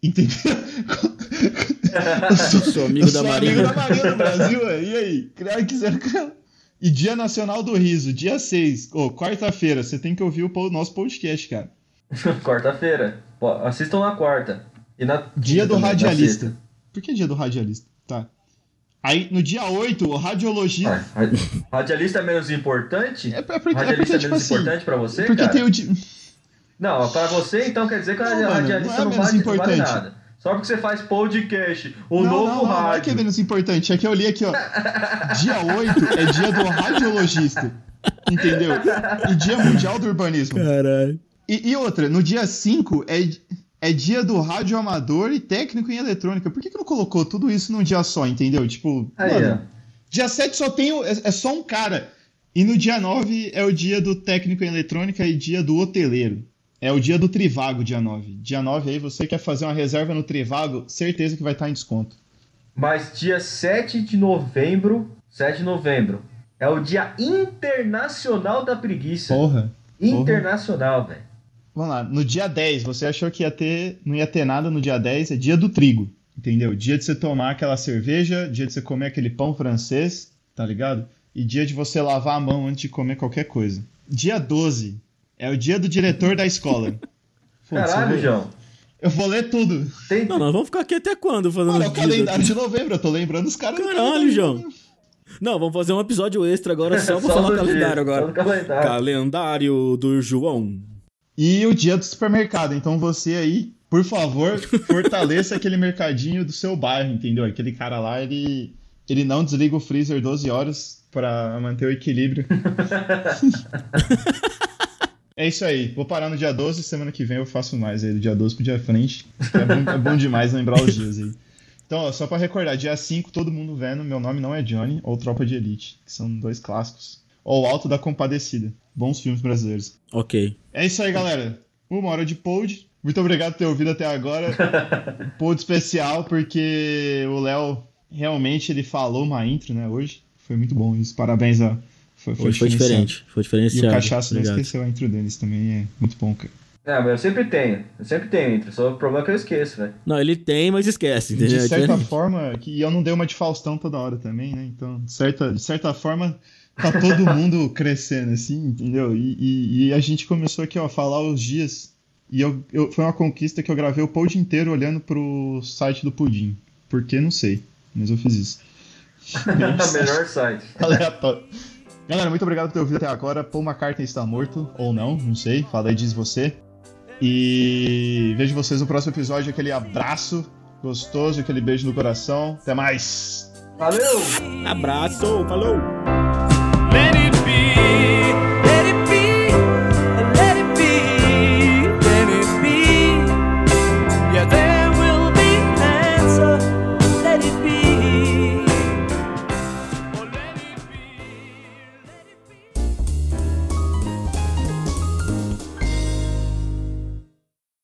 Entendeu? <laughs> Eu sou, Sou amigo eu da sou Marinha. amigo da Marinha do Brasil, ué. e aí? Criaram, quiseram criar. E Dia Nacional do Riso, dia 6. Ô, quarta-feira, você tem que ouvir o nosso podcast, cara. <laughs> Quarta-feira. Assistam na quarta. E na Dia do também, radialista. Por que dia do radialista? Tá. Aí, no dia 8, o radiologista. Ah, radi- <laughs> Radialista é menos importante? É, é porque, é Radialista porque é tipo menos assim. importante pra você, Porque cara? tem o dia. Não, pra você então quer dizer que a Não, mano, radialista não é não, menos vale, não vale importante. nada. Só porque você faz podcast, o não, novo não, não, não é rádio. que é menos importante, é que eu li aqui, ó. Dia 8 é dia do radiologista. Entendeu? E dia mundial do urbanismo. Caralho. E, e outra, no dia 5 é. É dia do rádio amador e técnico em eletrônica. Por que, que não colocou tudo isso num dia só, entendeu? Tipo, Aí, mano, ó. dia 7 só tem. o- É, é só um cara. E no dia 9 é o dia do técnico em eletrônica e dia do hoteleiro. É o dia do Trivago, dia 9. Dia 9 aí, você quer fazer uma reserva no Trivago, certeza que vai estar em desconto. Mas dia 7 de novembro, 7 de novembro, é o dia internacional da preguiça. Porra. Internacional, velho. Vamos lá, no dia 10, você achou que ia ter, não ia ter nada no dia 10, é dia do trigo, entendeu? Dia de você tomar aquela cerveja, dia de você comer aquele pão francês, tá ligado? E dia de você lavar a mão antes de comer qualquer coisa. Dia 12 é o dia do diretor da escola. <laughs> Foda-se, Caralho, eu vou- João. Eu vou ler tudo. Tem... Não, nós vamos ficar aqui até quando fazendo Mano, é o calendário aqui? de novembro, eu tô lembrando os caras. do Caralho. João. Não, vamos fazer um episódio extra agora só <laughs> pra Só falar o do dia, calendário só agora. calendário. Calendário do João. E o dia do supermercado. Então você aí, por favor, <laughs> fortaleça aquele mercadinho do seu bairro, entendeu? Aquele cara lá, ele, ele não desliga o freezer 12 horas pra manter o equilíbrio. <laughs> é isso aí. Vou parar no dia 12, semana que vem eu faço mais aí, do dia 12 pro dia frente. É bom, é bom demais lembrar os dias aí. Então, ó, só pra recordar, dia 5, todo mundo vendo, meu nome não é Johnny, ou Tropa de Elite, que são dois clássicos. Ou Alto da Compadecida. Bons filmes brasileiros. Ok. É isso aí, galera. Uma hora de pod. Muito obrigado por ter ouvido até agora. <laughs> pod especial, porque o Léo realmente ele falou uma intro, né, hoje. Foi muito bom isso. Parabéns, ó. Foi, Hoje foi diferenciado. diferente. Foi E diferenciado. o Cachaça não esqueceu a intro deles também. É muito bom, cara. Não, mas eu sempre tenho. Eu sempre tenho intro. Só o problema é que eu esqueço, velho. Não, ele tem, mas esquece, entendeu? De É certa forma, que eu não dei uma de Faustão toda hora também, né? Então, de certa, de certa forma, tá todo mundo crescendo, assim, entendeu? E, e- e a gente começou aqui, ó, a falar os dias. E eu, eu- foi uma conquista que eu gravei o pod inteiro olhando pro site do Pudim. Por que? Não sei. Mas eu fiz isso. <laughs> Melhor site. <laughs> Aleatório. Galera, muito obrigado por ter ouvido até agora. Paul McCartney está morto, ou não, não sei. Fala aí, diz você. E vejo vocês no próximo episódio. Aquele abraço gostoso, aquele beijo no coração. Até mais! Valeu! Abraço, falou!